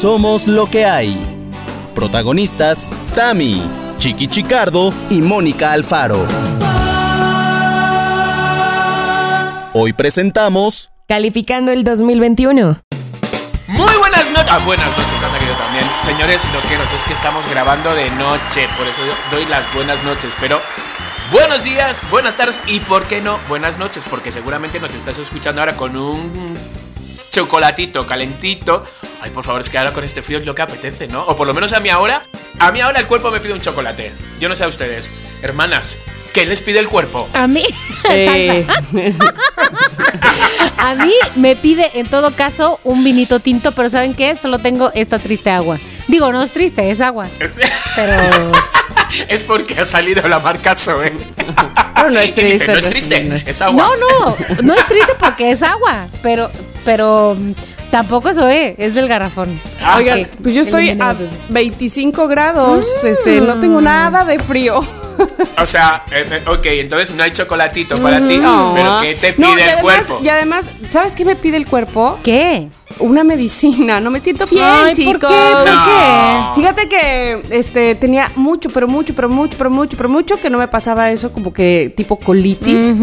Somos lo que hay. Protagonistas, Tami, Chiqui Chicardo y Mónica Alfaro. Hoy presentamos Calificando el 2021. Muy buenas noches. Ah, buenas noches, anda que yo también. Señores loqueros, es que estamos grabando de noche, por eso doy las buenas noches, pero buenos días, buenas tardes y por qué no, buenas noches, porque seguramente nos estás escuchando ahora con un chocolatito calentito. Ay, por favor, es que ahora con este frío es lo que apetece, ¿no? O por lo menos a mí ahora, a mí ahora el cuerpo me pide un chocolate. Yo no sé a ustedes, hermanas, ¿qué les pide el cuerpo? A mí. Eh, A mí me pide en todo caso un vinito tinto, pero ¿saben qué? Solo tengo esta triste agua. Digo, no es triste, es agua. Pero. es porque ha salido la marca Zoe. Pero no es dice, triste, no no es es triste, triste. es agua. No, no, no es triste porque es agua. Pero, pero mm, tampoco eso es, es del garrafón. Ah, Oigan, Ok, pues yo estoy a eliminado. 25 grados, este, no Mm. tengo nada de frío. O sea, eh, eh, ok, entonces no hay chocolatito para ti, No. pero ¿qué te pide No, el además- cuerpo? Y además, ¿sabes qué me pide el cuerpo? ¿Qué? Una medicina, no me siento bien, Ay, chicos. ¿por qué? ¿Por No. Fíjate que este tenía mucho, pero mucho, pero mucho, pero mucho, pero mucho que no me pasaba eso como que tipo colitis.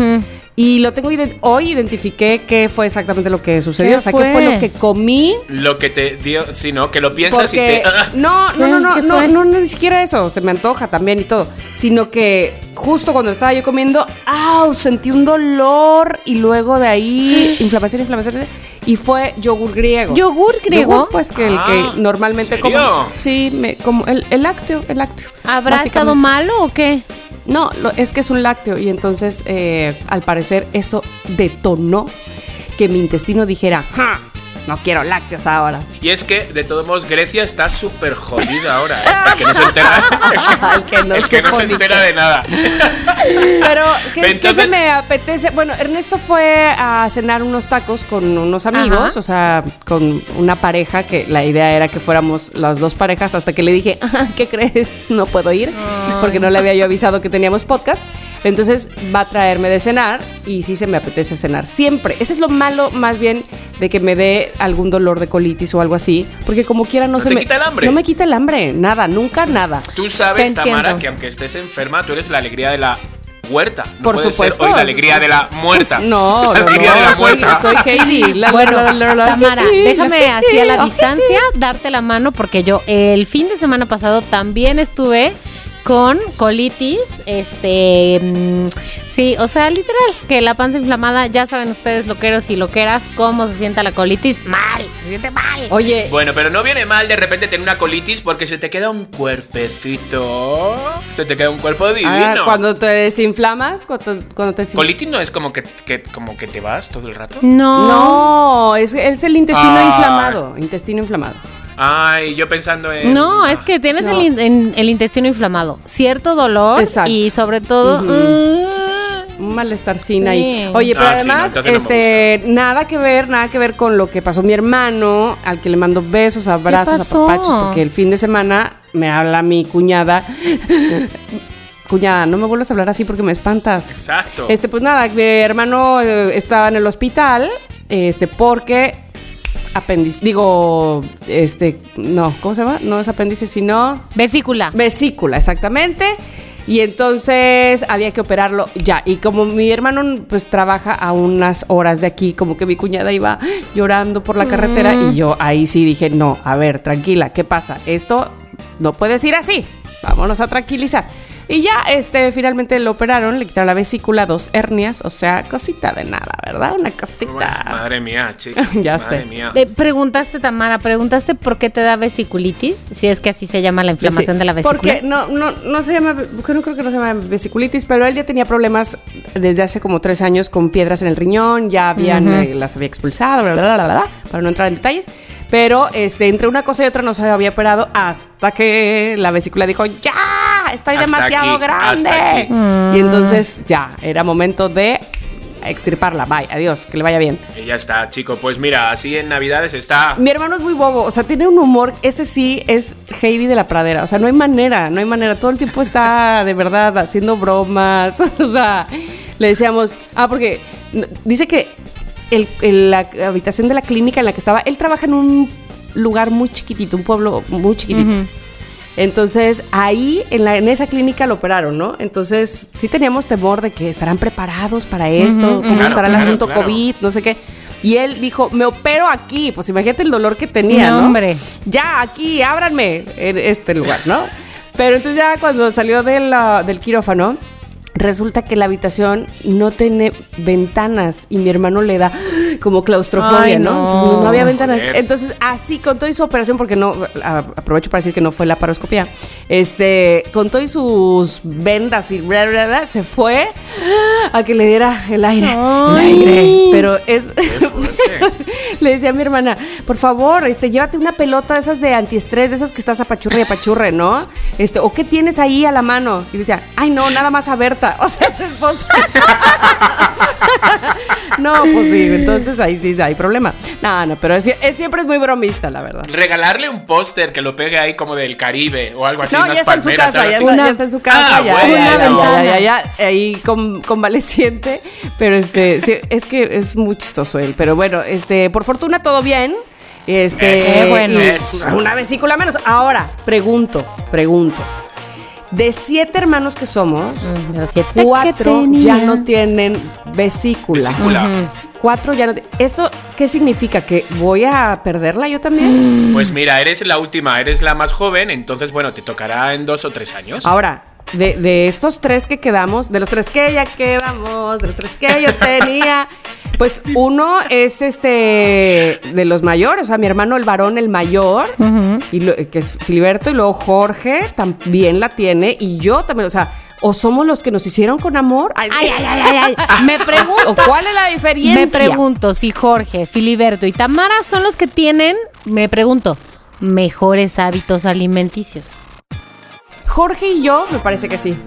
Y lo tengo ident- hoy identifiqué qué fue exactamente lo que sucedió, ¿Qué o sea, qué fue lo que comí Lo que te dio, sí, ¿no? Que lo piensas porque y te... ah, no, no, no, no, ¿Qué no, no, ni siquiera eso, se me antoja también y todo, sino que justo cuando estaba yo comiendo, ¡au! sentí un dolor y luego de ahí inflamación, inflamación y fue yogur griego. ¿Yogur griego? Yogur, pues que el Ah, que normalmente ¿en serio? como. Sí, me, como el, el lácteo, el lácteo. ¿Habrá estado malo o qué? No, es que es un lácteo y entonces eh, al parecer eso detonó que mi intestino dijera, "Ja, no quiero lácteos ahora. Y es que, de todos modos, Grecia está súper jodida ahora. ¿eh? El que no se entera, El que no el que no se entera de nada. Pero, ¿qué, qué Entonces- se me apetece? Bueno, Ernesto fue a cenar unos tacos con unos amigos, Ajá. o sea, con una pareja que la idea era que fuéramos las dos parejas hasta que le dije, "Ah, ¿qué crees? No puedo ir porque no le había yo avisado que teníamos podcast. Entonces va a traerme de cenar y sí se me apetece cenar siempre. Ese es lo malo más bien de que me dé algún dolor de colitis o algo así, porque como quiera no, ¿No se te me quita el hambre? No me quita el hambre, nada, nunca nada. Tú sabes, Te entiendo. Tamara, que aunque estés enferma, tú eres la alegría de la huerta. No Por puede supuesto. ser hoy la alegría de la muerta. No, la no, alegría de la soy, muerta. soy Heidi. La, la, Bueno, la, la, la, Tamara, déjame así a la la- distancia darte la mano porque yo el fin de semana pasado también estuve con colitis, este, mm, sí, o sea, literal, que la panza inflamada, ya saben ustedes loqueros y loqueras cómo se sienta la colitis, mal, se siente mal. Oye, Bueno, pero no viene mal de repente tener una colitis porque se te queda un cuerpecito. Se te queda un cuerpo ah, divino. cuando te desinflamas, cuando, cuando te desin- Colitis no es como que, que- como que te vas todo el rato. No. No, es, es el intestino Ay. inflamado, intestino inflamado. Ay, yo pensando en. No, es que tienes No. el, in- en- el intestino inflamado, cierto dolor Exacto. y sobre todo mm, Un malestarcín Sí. ahí. Oye, pero Ah, sí, no, además, no este, nada que ver, nada que ver con lo que pasó mi hermano, al que le mando besos, abrazos, pasó? apapachos, porque el fin de semana me habla mi cuñada. cuñada, no me vuelvas a hablar así porque me espantas. Exacto. Este, pues nada, mi hermano eh, estaba en el hospital, este, porque apéndice, digo, este, no, ¿cómo se llama? No es apéndice, sino vesícula. vesícula, exactamente. Y entonces había que operarlo ya. Y como mi hermano pues trabaja a unas horas de aquí, como que mi cuñada iba llorando por la carretera y yo ahí sí dije, no, a ver, tranquila, ¿qué pasa? Esto no puedes ir así. Vámonos a tranquilizar. Y ya, este, finalmente lo operaron, le quitaron la vesícula, dos hernias, o sea, cosita de nada, ¿verdad? Una cosita. Madre mía, chica. Ya Madre sé. mía. Eh, preguntaste, Tamara, preguntaste por qué te da vesiculitis, si es que así se llama la inflamación Sí, de la vesícula. Porque no, no, no se llama, porque no creo que no se llama vesiculitis, pero él ya tenía problemas desde hace como tres años con piedras en el riñón, ya habían, eh, las había expulsado, bla, bla, bla, bla, bla, para no entrar en detalles. Pero este, entre una cosa y otra no se había operado hasta que la vesícula dijo, ya, estoy Hasta demasiado aquí, grande. Y entonces ya, era momento de extirparla. Bye, adiós, que le vaya bien. Y ya está, chico. Pues mira, así en Navidades está. Mi hermano es muy bobo, o sea, tiene un humor, ese sí es Heidi de la pradera, o sea, no hay manera, no hay manera, todo el tiempo está de verdad haciendo bromas, o sea, le decíamos, ah, porque dice que el- el- la habitación de la clínica en la que estaba, él trabaja en un lugar muy chiquitito, un pueblo muy chiquitito. Ujú. Entonces ahí en, la, en esa clínica lo operaron, ¿no? Entonces sí teníamos temor de que estarán preparados para esto, cómo Claro, estará el claro, asunto claro. COVID, no sé qué. Y él dijo, me opero aquí. Pues imagínate el dolor que tenía, No, ¿no? hombre. Ya, aquí, ábranme en este lugar, ¿no? Pero entonces ya cuando salió de la- del quirófano, resulta que la habitación no tiene ventanas y mi hermano le da como claustrofobia, Ay, ¿no? no. Entonces no, no había ventanas. Joder. Entonces así con toda su operación, porque no, a- aprovecho para decir que no fue la paroscopía, este, con todas sus vendas y bla, bla, bla, se fue a que le diera el aire, el aire. Pero es... Le decía a mi hermana, por favor, este, llévate una pelota de esas de antiestrés, de esas que estás apachurre y apachurre, ¿no? Este, o qué tienes ahí a la mano. Y decía, ay no, nada más a Berta, o sea, su esposa. no, pues sí, entonces ahí sí hay problema. No, no, pero es, es- siempre es muy bromista, la verdad. Regalarle un póster que lo pegue ahí como del Caribe o algo así, No, unas ya está en su palmeras. casa, algo ya así. está, Una- ya está en su casa, Ah, ya, bueno. ya, ya, ya, ya, ya, ahí con- convaleciente, pero este, sí, es que es muy chistoso él, pero bueno, este, por fortuna todo bien, este, Qué bueno. y una vesícula menos. Ahora, pregunto, pregunto, de siete hermanos que somos, De los siete que cuatro ya no tienen vesícula. Vesícula. Cuatro ya no. ¿Esto qué significa? ¿Que voy a perderla yo también? Pues mira, eres la última, eres la más joven, entonces bueno, te tocará en dos o tres años. Ahora, de, de estos tres que quedamos, de los tres que ya quedamos, de los tres que yo tenía, pues uno es este de los mayores, o sea, mi hermano el varón, el mayor, y lo- que es Filiberto, y luego Jorge también la tiene, y yo también, o sea, o somos los que nos hicieron con amor. Ay, Ay, ay, ay, ay, ay. Me ¿O pregunto. cuál es la diferencia? Me pregunto si Jorge, Filiberto y Tamara son los que tienen, me pregunto, mejores hábitos alimenticios. Jorge y yo, me parece que sí.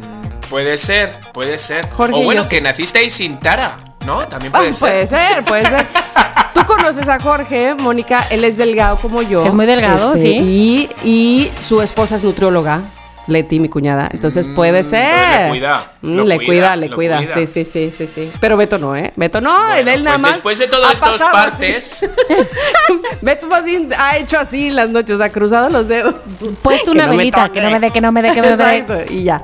Puede ser, puede ser. Jorge o y bueno, yo que sí. nacisteis sin Tara, ¿no? También Ah, puede ser. puede ser, puede ser. Tú conoces a Jorge, Mónica, él es delgado como yo. Es muy delgado, Este, sí. Y, y su esposa es nutrióloga, Leti, mi cuñada. Entonces puede ser. Mm, le cuida, Mm, le cuida, cuida, le cuida. cuida. Sí, sí, sí, sí, sí. Pero Beto no, ¿eh? Beto no, él, Bueno, él nada pues más. después de ha todas estas partes, Beto más bien ha hecho así las noches, ha cruzado los dedos. Puesto Que una me velita, que no me dé, que no me dé, que no me dé. Exacto, y ya,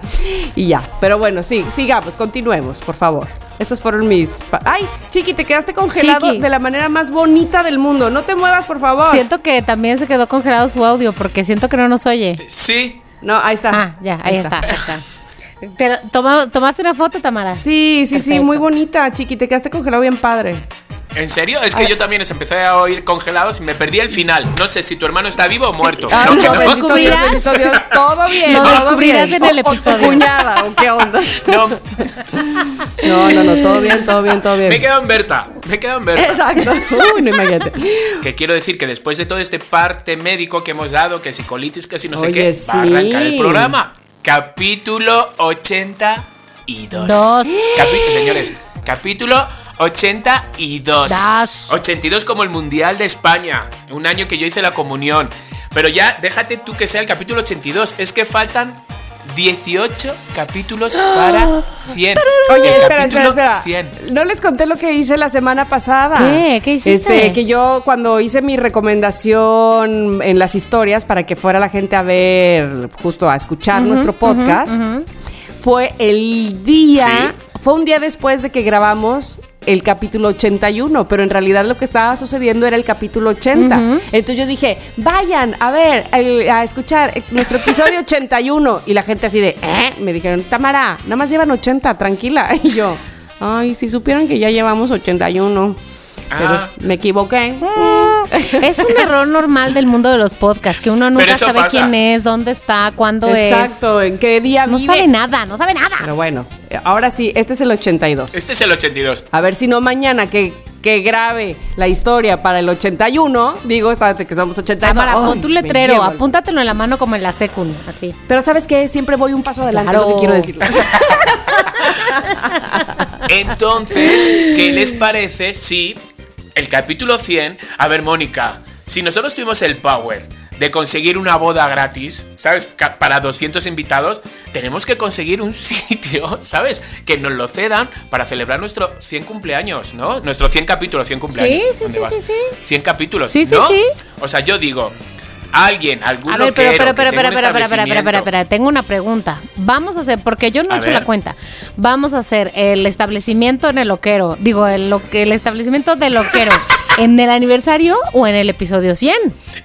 y ya. Pero bueno, sí, sigamos, continuemos, por favor. Esos fueron mis... Ay, Chiqui, te quedaste congelado Chiqui. de la manera más bonita del mundo. No te muevas, por favor. Siento que también se quedó congelado su audio porque siento que no nos oye. sí. No, ahí está. Ah, ya, ahí, está. ahí está. Te- toma- ¿Tomaste una foto, Tamara? Sí, sí, sí, muy bonita, Chiqui, te quedaste congelado bien padre. ¿En serio? Es que yo también les empecé a oír congelados y me perdí el final. No sé si tu hermano está vivo o muerto. Ah, No, que no, no. bendito Dios, descubrirás. bendito Dios, todo bien, Lo todo descubrirás bien. en el O- o tu episodio. cuñada, o qué onda. No, No, no, no, todo bien, todo bien, todo bien. me he quedado en Berta. Me he quedado en Berta. Exacto. Uy, no imagínate. Que quiero decir que después de todo este parte médico que hemos dado, que si colitis, que si no sé qué, va a arrancar el programa. Capítulo 82. Dos. Capi- señores, capítulo 82. Das. 82 como el Mundial de España. Un año que yo hice la comunión. Pero ya, déjate tú que sea el capítulo 82. Es que faltan 18 capítulos para 100. Oye, El espera, capítulo espera, espera. 100. No les conté lo que hice la semana pasada. ¿Qué? ¿Qué hiciste? Este, que yo cuando hice mi recomendación en las historias para que fuera la gente a ver, justo a escuchar nuestro podcast, fue el día, fue un día después de que grabamos el capítulo 81, pero en realidad lo que estaba sucediendo era el capítulo 80. Entonces yo dije, vayan a ver, a escuchar el- nuestro episodio 81. Y la gente así de, ¿eh? Me dijeron, Tamara, nada más llevan 80, tranquila. Y yo, ay, si supieran que ya llevamos 81. Pero Ah. me equivoqué. Es un error normal del mundo de los podcasts, que uno nunca sabe pasa. quién es, dónde está, cuándo Exacto, en qué día es. No vives. sabe nada, no sabe nada. Pero bueno, ahora sí, este es el 82. Este es el 82. A ver si no mañana que, que grabe la historia para el 81, digo, espérate que somos 82. Tamara, Ay, pon tu letrero, apúntatelo en la mano como en la secund, así. Pero ¿sabes qué? Siempre voy un paso adelante, Claro. lo que quiero decirles. Entonces, ¿qué les parece si el capítulo 100... A ver, Mónica, si nosotros tuvimos el power de conseguir una boda gratis, ¿sabes? Para 200 invitados, tenemos que conseguir un sitio, ¿sabes? Que nos lo cedan para celebrar nuestro 100 cumpleaños, ¿no? Nuestro 100 capítulos, 100 cumpleaños. Sí, sí, ¿Dónde sí, sí, sí. 100 capítulos, Sí, sí, ¿no? sí. O sea, yo digo, alguien, algún A ver, pero, pero, que pero, pero, pero, pero, pero, pero, pero, tengo una pregunta. Vamos a hacer, porque yo no he hecho ver. la cuenta. Vamos a hacer el establecimiento en el loquero. Digo, el, lo- el establecimiento del loquero. ¿En el aniversario o en el episodio 100?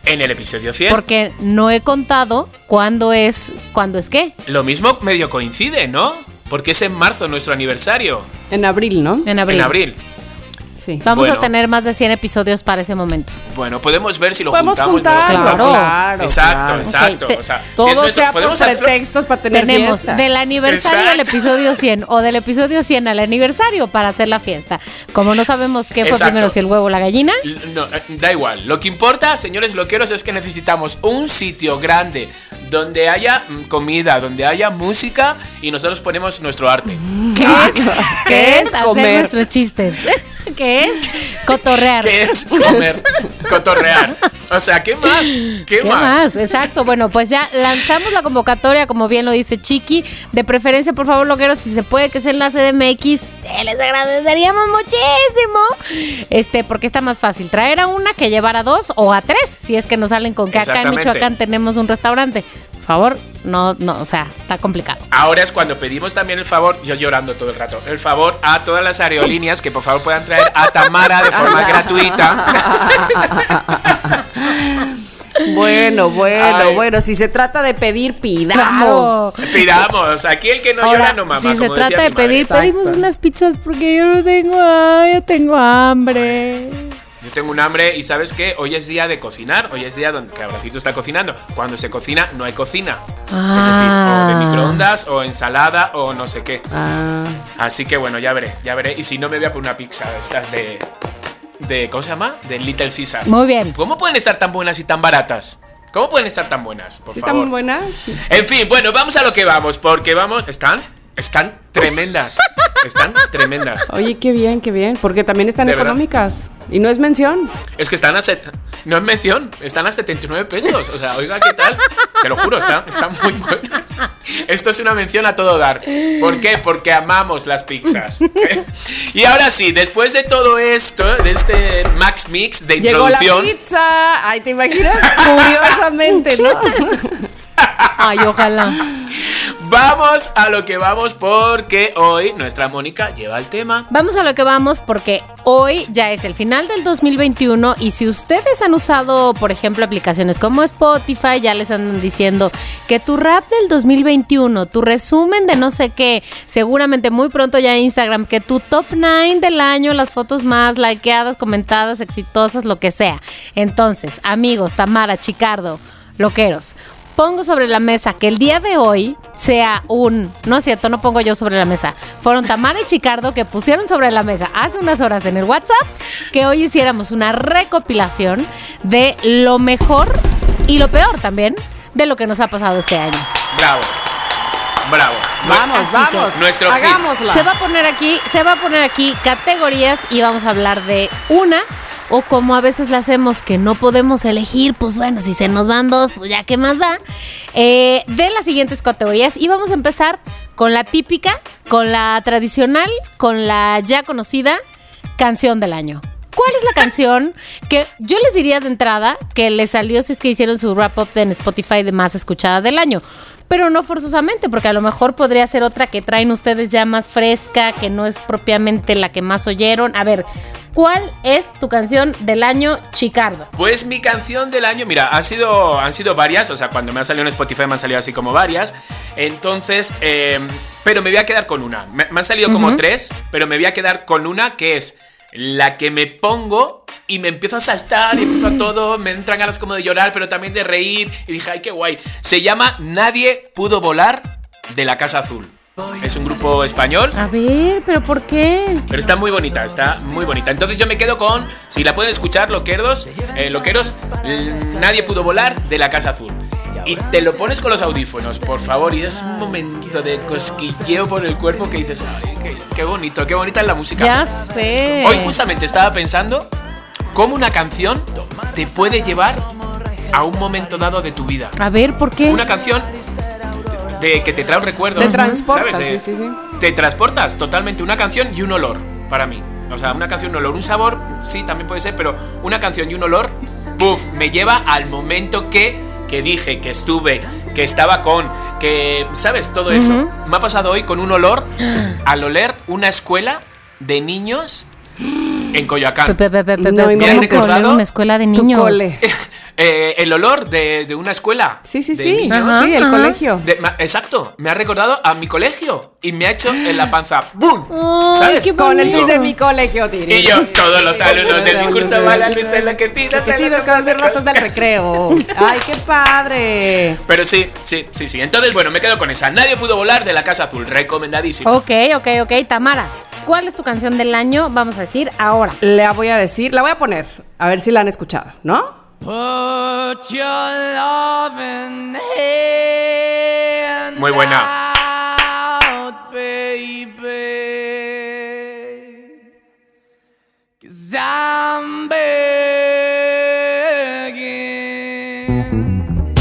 En el episodio 100. Porque no he contado cuándo es, cuándo es qué. Lo mismo medio coincide, ¿no? Porque es en marzo nuestro aniversario. En abril, ¿no? En abril. En abril. Sí. Vamos Bueno. a tener más de 100 episodios para ese momento. Bueno, podemos ver si lo Podemos juntamos. no lo juntarlo, juntamos. claro. Exacto, claro. exacto. Ok, te- o sea, si Todo es nuestro- sea podemos por pretextos para tener Tenemos fiesta. del aniversario al Exacto. episodio 100 o del episodio 100 al aniversario para hacer la fiesta. Como no sabemos qué fue Exacto. primero, si el huevo o la gallina. No, eh, da igual. Lo que importa, señores loqueros, es que necesitamos un sitio grande donde haya mm, comida, donde haya música y nosotros ponemos nuestro arte. ¿Qué es? ¿Qué es? es Hacer comer. nuestros chistes. ¿Qué es? Cotorrear. ¿Qué es comer? Cotorrear. O sea, ¿qué más? ¿Qué, ¿Qué más? más? Exacto. Bueno, pues ya lanzamos la convocatoria, como bien lo dice Chiqui. De preferencia, por favor, logueros, si se puede que sea en la CDMX, eh, les agradeceríamos muchísimo. Este, porque está más fácil traer a una que llevar a dos o a tres, si es que nos salen con que acá en. Michoacán tenemos un restaurante. Favor, no, no, o sea, está complicado. Ahora es cuando pedimos también el favor, yo llorando todo el rato, el favor a todas las aerolíneas que por favor puedan traer a Tamara de forma gratuita. Bueno, bueno, Ay. bueno. Si se trata de pedir, pidamos. Claro. Pidamos, aquí el que no Ahora, llora no mama. si se como trata decía de pedir, Exacto. pedimos unas pizzas porque yo no tengo, ay, yo tengo hambre. Yo tengo un hambre y sabes qué, hoy es día de cocinar, hoy es día donde que Abracito está cocinando. Cuando se cocina no hay cocina. Es decir, Ah. o de microondas o ensalada o no sé qué. Ah, Así que bueno, ya veré, ya veré. Y si no me voy a poner una pizza de estas de de ¿cómo se llama? De Little Caesar. Muy bien. ¿Cómo pueden estar tan buenas y tan baratas? ¿Cómo pueden estar tan buenas? Por ¿Sí favor. están buenas? En fin, bueno, vamos a lo que vamos, porque vamos, están están tremendas. Están tremendas. Oye, qué bien, qué bien. Porque también están económicas. Y no es mención. Es que están a set- no es mención, están a 79 pesos. O sea, oiga, ¿qué tal? Te lo juro, están, están muy buenas. Esto es una mención a todo dar. ¿Por qué? Porque amamos las pizzas. Y ahora sí, después de todo esto, de este Max Mix de Llegó la introducción. pizza. Ay, ¿te imaginas? Curiosamente, ¿no? Ay, ojalá. Vamos a lo que vamos porque hoy nuestra Mónica lleva el tema. Vamos a lo que vamos porque hoy ya es el final del 2021 y si ustedes han usado, por ejemplo, aplicaciones como Spotify, ya les andan diciendo que tu rap del 2021, tu resumen de no sé qué, seguramente muy pronto ya Instagram, que tu top 9 del año, las fotos más likeadas, comentadas, exitosas, lo que sea. Entonces, amigos, Tamara, Chicardo, loqueros. Pongo sobre la mesa que el día de hoy sea un. No es cierto, no pongo yo sobre la mesa. Fueron Tamara y Chicardo que pusieron sobre la mesa hace unas horas en el WhatsApp que hoy hiciéramos una recopilación de lo mejor y lo peor también de lo que nos ha pasado este año. Bravo. Bravo. Vamos, Así que- vamos. Nuestro. Hagámosla. Se va a poner aquí, se va a poner aquí categorías y vamos a hablar de una o como a veces la hacemos que no podemos elegir, pues bueno, si se nos dan dos, pues ya qué más da. Eh, de las siguientes categorías y vamos a empezar con la típica, con la tradicional, con la ya conocida canción del año. ¿Cuál es la canción que yo les diría de entrada que les salió si es que hicieron su wrap up en Spotify de más escuchada del año? Pero no forzosamente, porque a lo mejor podría ser otra que traen ustedes ya más fresca, que no es propiamente la que más oyeron. A ver, ¿cuál es tu canción del año, Chicardo? Pues mi canción del año, mira, ha sido, han sido varias, o sea, cuando me ha salido en Spotify me han salido así como varias. Entonces, eh, pero me voy a quedar con una. Me, me han salido como tres, pero me voy a quedar con una que es la que me pongo y me empiezo a saltar y empiezo a todo, me entran ganas como de llorar, pero también de reír. Y dije, ay, qué guay. Se llama Nadie pudo volar de la Casa Azul. Es un grupo español. A ver, pero ¿por qué? Pero está muy bonita, está muy bonita. Entonces yo me quedo con, si la pueden escuchar, loqueros, eh, loqueros, l- nadie pudo volar de la Casa Azul. Y te lo pones con los audífonos, por favor, y es un momento de cosquilleo por el cuerpo que dices, ay, qué, qué bonito, qué bonita es la música. Ya sé. Hoy justamente estaba pensando cómo una canción te puede llevar a un momento dado de tu vida. A ver, ¿por qué? Una canción de que te trae un recuerdo. Te transporta, ¿sabes? sí, Eh, sí, sí. Te transportas totalmente. Una canción y un olor, para mí. O sea, una canción, un olor, un sabor, sí, también puede ser, pero una canción y un olor, ¡puf! Me lleva al momento que, que dije, que estuve, que estaba con, que, ¿sabes? Todo eso. Me ha pasado hoy con un olor, al oler una escuela de niños en Coyoacán. Pe- pe- pe- pe- No, me ¿cómo han recordado una escuela de Tu niños? Eh, el olor de, de una escuela. Sí, sí, de sí. Ajá, sí, el ajá. colegio. De- ma- exacto, me ha recordado a mi colegio y me ha hecho en la panza ¡Bum! ¿Sabes? qué Con el twist de mi colegio, Tiri. Y yo, todos los alumnos de mi curso van a Luis en la que pida. Que sí, ratos del recreo. Ay, qué padre. Pero sí, sí, sí, sí. Entonces, bueno, me quedo con esa. Nadie pudo volar de la Casa Azul. Recomendadísimo. Ok, ok, ok. Tamara, ¿cuál es tu canción del año? Vamos a decir ahora. La voy a decir, la voy a poner, a ver si la han escuchado, ¿no? Put your loving hand Muy buena. out, baby. 'Cause I'm begging.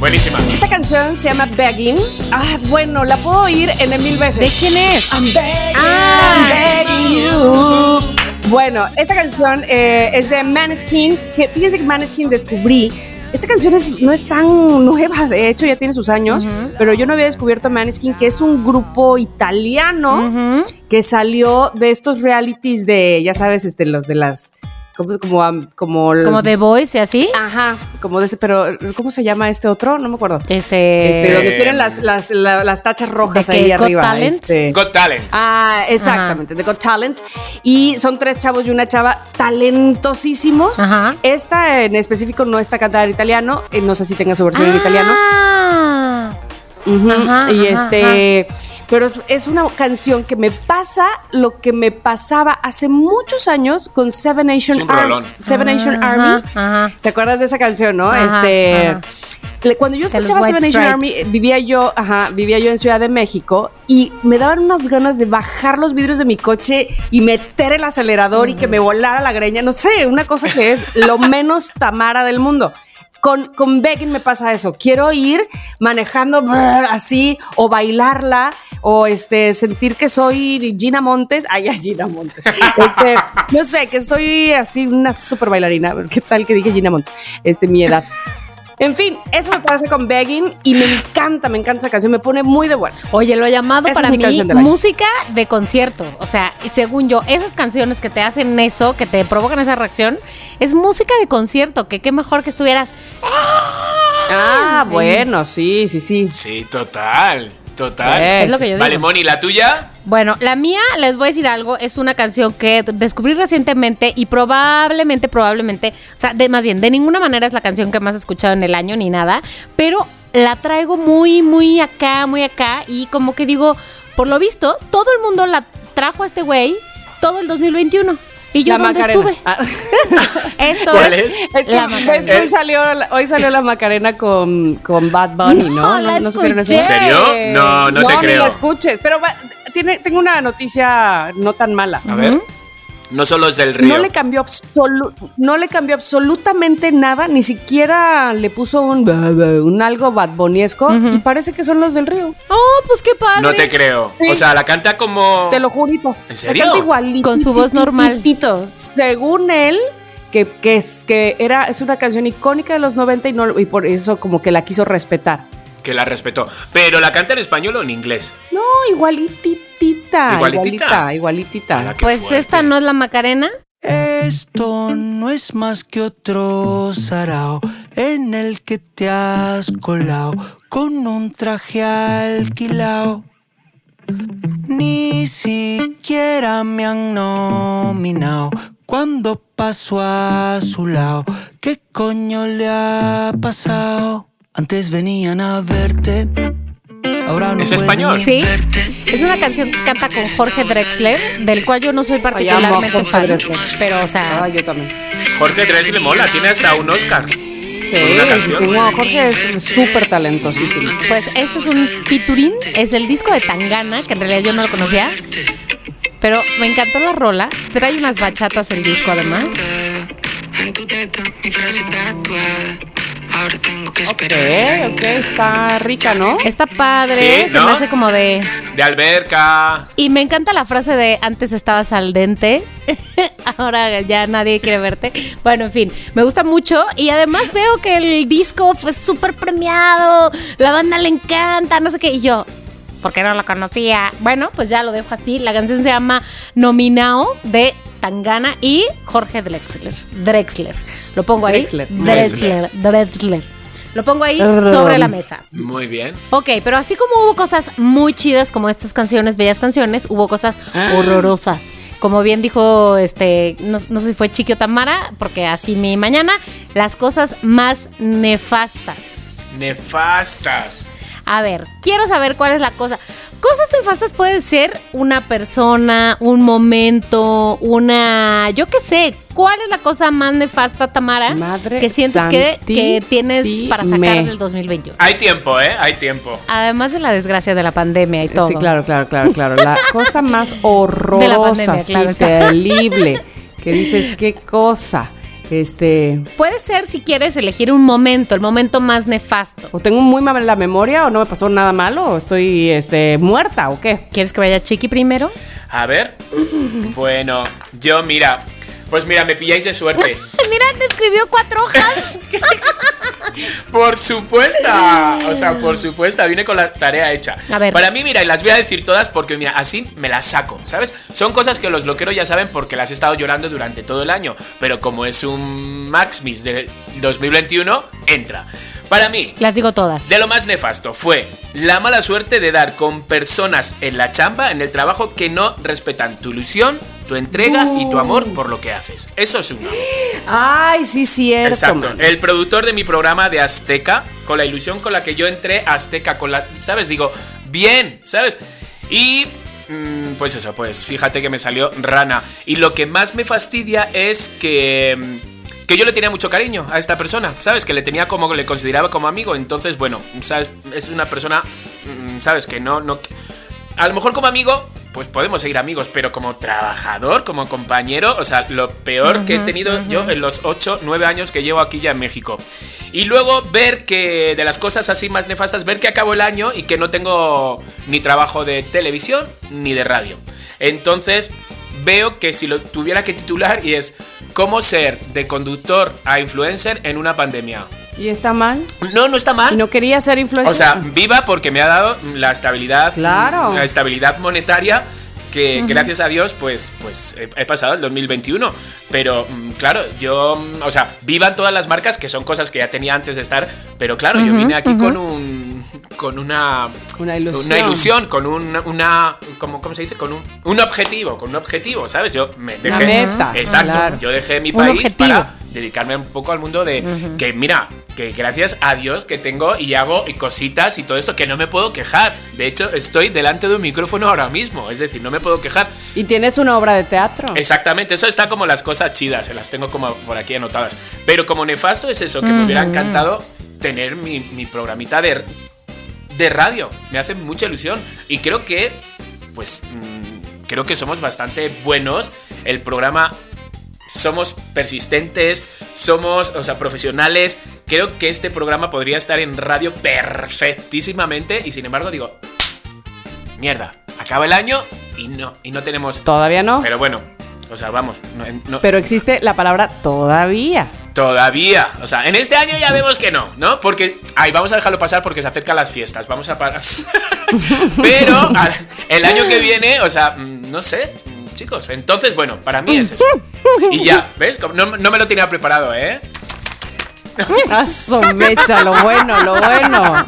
Buenísima. Esta canción se llama Begging. Ah, bueno, la puedo oír en el mil veces. ¿De quién es? I'm begging, Ah. I'm begging you. Bueno, esta canción eh, es de Maneskin. Que fíjense que Maneskin descubrí. Esta canción es- no es tan nueva, de hecho ya tiene sus años, pero yo no había descubierto a Maneskin, que es un grupo italiano que salió de estos realities de, ya sabes, este, los de las, como, como, como, el- Como The Voice y así. Ajá, como de ese, pero ¿cómo se llama este otro? No me acuerdo. Este. Este, donde tienen las, las, la- las tachas rojas ¿De ahí qué? Got arriba. Talent? este. Got Talent. Ah, exactamente, de Got Talent. Y son tres chavos y una chava talentosísimos. Ajá. Esta en específico no está cantada en italiano, eh, no sé si tenga su versión en italiano. Ah. Ajá, y ajá, este, pero es, es una canción que me pasa lo que me pasaba hace muchos años con Seven Nation Es un Army. rolón. Seven Nation Ajá, Army. ajá. ¿Te acuerdas de esa canción, no? Ajá, este, cuando yo escuchaba Seven Nation Stripes. Army, vivía yo, ajá, vivía yo en Ciudad de México y me daban unas ganas de bajar los vidrios de mi coche y meter el acelerador y que me volara la greña, no sé, una cosa que es lo menos tamara del mundo. Con, con Begging me pasa eso. Quiero ir manejando brr, así o bailarla o este sentir que soy Gina Montes. Ay, ya, Gina Montes. Este, no sé, que soy así una super bailarina. ¿Qué tal que dije Gina Montes? Este, mi edad. En fin, eso me pasa con Begging y me encanta, me encanta esa canción. Me pone muy de buenas. Oye, lo llamado Esa para mí música de concierto. O sea, según yo, esas canciones que te hacen eso, que te provocan esa reacción, es música de concierto. Que qué mejor que estuvieras. Ah, bueno, sí, sí, sí. Sí, total. Total. Es Es lo que yo digo. Vale, Moni, ¿la tuya? Bueno, la mía, les voy a decir algo, es una canción que descubrí recientemente y probablemente, probablemente, o sea, de, más bien, de ninguna manera es la canción que más he escuchado en el año ni nada, pero la traigo muy, muy acá, muy acá y como que digo, por lo visto, todo el mundo la trajo a este güey todo el 2021. ¿Y yo La dónde Macarena. estuve? Ah. Esto ¿Cuál es, es? Es que, la Macarena. que hoy Es- salió, la- hoy salió la Macarena con, con Bad Bunny, ¿no? No, la ¿No, supieron eso? ¿En serio? No, no, te ni creo. la escuches. Pero va- tiene, tengo una noticia no tan mala. A ver. No solo es del río. No le cambió absolu- no le cambió absolutamente nada, ni siquiera le puso un, un algo Bad Bunnyesco y parece que son los del río. Oh, pues qué padre. No te creo. Sí. O sea, la canta como. Te lo jurito. ¿En serio? Le canta igualito. Con su voz normal. Según él, que, que es que era, es una canción icónica de los 90 y, no, y por eso como que la quiso respetar. Que la respetó. Pero la canta en español o en inglés. No, igualitita. ¿Igualitita? Igualitita, Pues fuerte. esta no es la Macarena. Esto no es más que otro sarao en el que te has colado con un traje alquilao. Ni siquiera me han nominado cuando paso a su lado. ¿Qué coño le ha pasado? Antes venían a verte, ahora no ¿Es español? Sí. Es una canción que canta con Jorge Drexler, del cual yo no soy particularmente Jorge fan. Drexler. Pero, o sea, Ah, yo también. Jorge Drexler le mola, tiene hasta un Oscar. Sí, no, Jorge es súper talentosísimo. pues este es un featuring, es el disco de Tangana, que en realidad yo no lo conocía. Pero me encantó la rola, pero hay unas bachatas el disco además. En tu teta, mi frase tatuada. Ahora tengo que esperar. Ok, ok, está rica, ¿no? Está padre, Sí, se ¿no? me hace como de... De alberca. Y me encanta la frase de antes estabas al dente, ahora ya nadie quiere verte. Bueno, en fin, me gusta mucho y además veo que el disco fue súper premiado, la banda le encanta, no sé qué, y yo... Porque no la conocía. Bueno, pues ya lo dejo así. La canción se llama Nominao de Tangana y Jorge Drexler. Drexler. Lo pongo ahí. Drexler. Drexler. Drexler. Lo pongo ahí sobre la mesa. Muy bien. Ok, pero así como hubo cosas muy chidas como estas canciones, bellas canciones, hubo cosas Ah. horrorosas. Como bien dijo, este, no, no sé si fue Chiquio Tamara, porque así mi mañana, las cosas más nefastas. Nefastas. A ver, quiero saber cuál es la cosa. Cosas nefastas puede ser una persona, un momento, una, yo qué sé, ¿cuál es la cosa más nefasta, Tamara? Madre que sientes que, que tienes para sacar santísime. del 2021. Hay tiempo, ¿eh? Hay tiempo. Además de la desgracia de la pandemia y todo. Sí, claro, claro, claro, claro. La cosa más horrorosa, De la pandemia, sí, claro. terrible. Que dices, qué cosa. Este. Puede ser si quieres elegir un momento, el momento más nefasto. O tengo muy mala memoria, o no me pasó nada malo, o estoy este, muerta, o qué. ¿Quieres que vaya Chiqui primero? A ver. Bueno, yo mira. Pues mira, me pilláis de suerte. Mira, te escribió cuatro hojas. Por supuesto. O sea, por supuesto, vine con la tarea hecha. A ver. Para mí, mira, y las voy a decir todas porque, mira, así me las saco, ¿sabes? Son cosas que los loqueros ya saben porque las he estado llorando durante todo el año. Pero como es un Maximis de 2021, entra. Para mí, Las digo todas. de lo más nefasto fue la mala suerte de dar con personas en la chamba, en el trabajo, que no respetan tu ilusión, tu entrega y tu amor por lo que haces. Eso es uno. Ay, sí, cierto. Exacto. man. El productor de mi programa de Azteca, con la ilusión con la que yo entré a Azteca, con la, ¿sabes? Digo, bien, ¿sabes? Y mm, pues eso, pues fíjate que me salió rana. Y lo que más me fastidia es que mm, que yo le tenía mucho cariño a esta persona, ¿sabes? Que le tenía como le consideraba como amigo, entonces bueno, ¿sabes? Es una persona, mm, ¿sabes? Que no no a lo mejor como amigo pues podemos seguir amigos, pero como trabajador, como compañero, o sea, lo peor que he tenido yo en los 8, 9 años que llevo aquí ya en México. Y luego ver que de las cosas así más nefastas, ver que acabo el año y que no tengo ni trabajo de televisión ni de radio. Entonces, veo que si lo tuviera que titular y es cómo ser de conductor a influencer en una pandemia. ¿Y está mal? No, no está mal. ¿Y no quería ser influencer? O sea, viva porque me ha dado la estabilidad, Claro. la estabilidad monetaria que gracias a Dios pues pues he, pasado el 2021, pero mm, claro, yo, mm, o sea, vivan todas las marcas que son cosas que ya tenía antes de estar, pero claro, yo vine aquí con un con una Una ilusión. una ilusión, con un, una ¿cómo, cómo se dice? Con un, un objetivo, con un objetivo, ¿sabes? Yo me dejé meta, Exacto, claro. yo dejé mi país para dedicarme un poco al mundo de que mira, que gracias a Dios que tengo y hago y cositas y todo esto que no me puedo quejar. De hecho, estoy delante de un micrófono ahora mismo, es decir, no me puedo quejar. ¿Y tienes una obra de teatro? Exactamente, eso está como las cosas chidas, se las tengo como por aquí anotadas. Pero como nefasto es eso, que me hubiera encantado tener mi, mi programita de, de radio. Me hace mucha ilusión. Y creo que, pues, mm, creo que somos bastante buenos. El programa somos persistentes, somos, o sea, profesionales. Creo que este programa podría estar en radio perfectísimamente y sin embargo digo, mierda, acaba el año y no, y no tenemos... Todavía no. Pero, Pero bueno, o sea, vamos, no- no- existe la palabra todavía. todavía, o sea, en este año ya vemos que no, ¿no? Porque, ay, vamos a dejarlo pasar porque se acercan las fiestas, vamos a parar. Pero el año que viene, o sea, mm, no sé, chicos, entonces, bueno, para mí es eso. Y ya, ¿ves? No, no me lo tenía preparado, ¿eh? Aso mecha, lo bueno, lo bueno.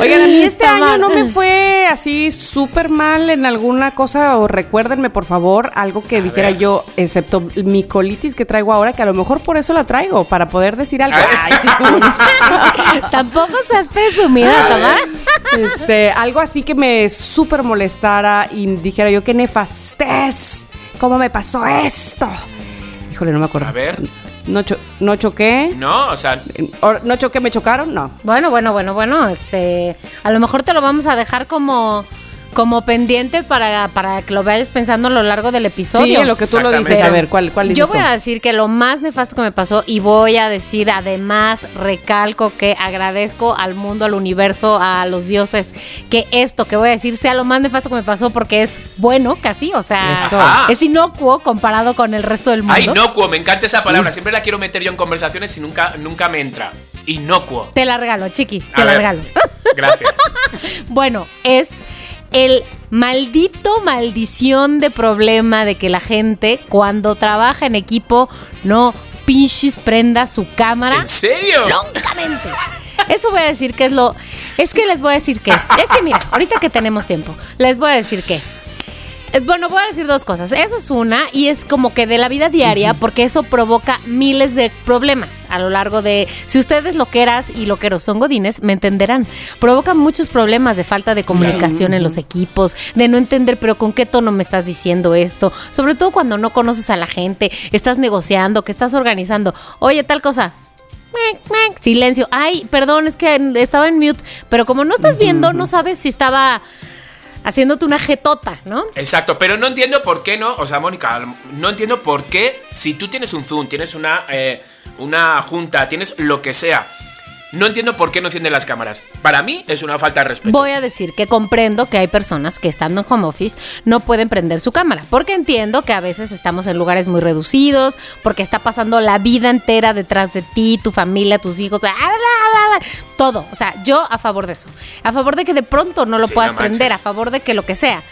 Oigan, a mí este Está año mal. no me fue así súper mal en alguna cosa, o recuérdenme por favor algo que dijera ver. yo, excepto mi colitis que traigo ahora, que a lo mejor por eso la traigo, para poder decir algo. Ay, sí. Tampoco seas presumida, Tamara. este, algo así que me súper molestara y dijera yo, qué nefastez, ¿cómo me pasó esto? Híjole, no me acuerdo. A ver. No, cho- no choqué. No, o sea, ¿O ¿No choqué, me chocaron? No. Bueno, bueno, bueno, bueno, este, a lo mejor te lo vamos a dejar como como pendiente para, para que lo vayas pensando a lo largo del episodio. Sí, lo que tú lo dices. A ver, ¿cuál, cuál Yo voy tú? a decir que lo más nefasto que me pasó y voy a decir además, recalco que agradezco al mundo, al universo, a los dioses, que esto que voy a decir sea lo más nefasto que me pasó porque es bueno casi, o sea, Eso. Ajá. es inocuo comparado con el resto del mundo. Ay, inocuo, me encanta esa palabra. Siempre la quiero meter yo en conversaciones y nunca, nunca me entra. Inocuo. Te la regalo, chiqui, A te la ver. regalo. Gracias. Bueno, es el maldito maldición de problema de que la gente cuando trabaja en equipo no pinches prenda su cámara. ¿En serio? Loncamente. Eso voy a decir que es lo. Es que les voy a decir que. Es que mira, ahorita que tenemos tiempo, les voy a decir que. Eh, Bueno, voy a decir dos cosas. Eso es una, y es como que de la vida diaria, porque eso provoca miles de problemas a lo largo de. Si ustedes loqueras y loqueros son godines, me entenderán. Provoca muchos problemas de falta de comunicación en los equipos, de no entender, pero con qué tono me estás diciendo esto. Sobre todo cuando no conoces a la gente, estás negociando, que estás organizando. Oye, tal cosa. Silencio. Ay, perdón, es que estaba en mute. Pero como no estás viendo, no sabes si estaba haciéndote una jetota, ¿no? Exacto, pero no entiendo por qué no. O sea, Mónica, no entiendo por qué si tú tienes un Zoom, tienes una, eh, una junta, tienes lo que sea. No entiendo por qué no encienden las cámaras. Para mí es una falta de respeto. Voy a decir que comprendo que hay personas que estando en home office no pueden prender su cámara, porque entiendo que a veces estamos en lugares muy reducidos, porque está pasando la vida entera detrás de ti, tu familia, tus hijos, bla, bla, bla, bla, todo. O sea, yo a favor de eso. A favor de que de pronto no lo Sí, puedas no prender, a favor de que lo que sea.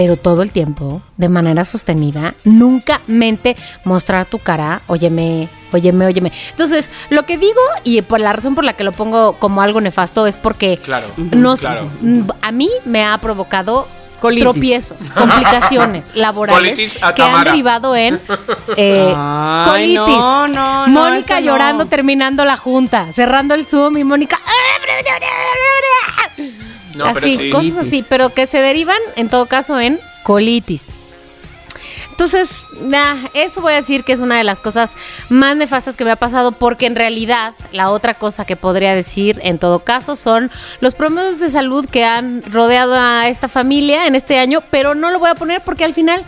Pero todo el tiempo, de manera sostenida, nunca mente mostrar tu cara, óyeme, óyeme, óyeme. Entonces, lo que digo, y por la razón por la que lo pongo como algo nefasto, es porque Claro, no, claro. A mí me ha provocado Colitis. tropiezos, complicaciones laborales que han derivado en eh, Ay, colitis. no, no, no, Mónica no. llorando terminando la junta, cerrando el Zoom y Mónica No, así, sí. cosas así, pero que se derivan en todo caso en colitis. Entonces, nah, eso voy a decir que es una de las cosas más nefastas que me ha pasado porque en realidad la otra cosa que podría decir en todo caso son los problemas de salud que han rodeado a esta familia en este año, pero no lo voy a poner porque al final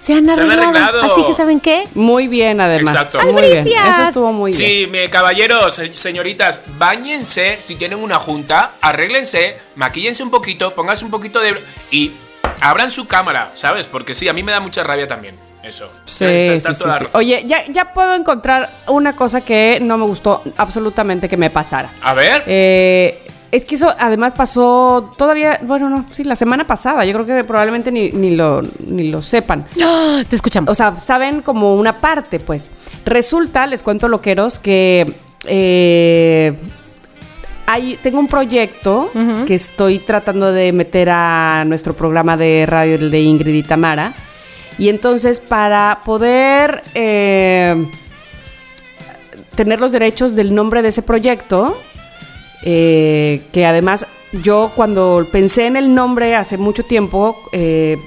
se han Se han arreglado. arreglado. Así que ¿saben qué? Muy bien, además. Exacto. Muy bien. Eso estuvo muy bien. Sí, mi- caballeros, se- señoritas, bañense si tienen una junta, arréglense, maquíllense un poquito, pónganse un poquito de... y abran su cámara, ¿sabes? Porque sí, a mí me da mucha rabia también, eso. Sí, Está- sí, está sí, toda sí. razón. Oye, ya, ya puedo encontrar una cosa que no me gustó absolutamente que me pasara. A ver, Eh, es que eso además pasó todavía, bueno, no, sí, la semana pasada. Yo creo que probablemente ni, ni, lo, ni lo sepan. Te escuchamos. O sea, saben como una parte, pues. Resulta, les cuento loqueros, que eh, hay, tengo un proyecto que estoy tratando de meter a nuestro programa de radio el de Ingrid y Tamara. Y entonces, para poder eh, tener los derechos del nombre de ese proyecto, eh, que además yo cuando pensé en el nombre hace mucho tiempo, eh,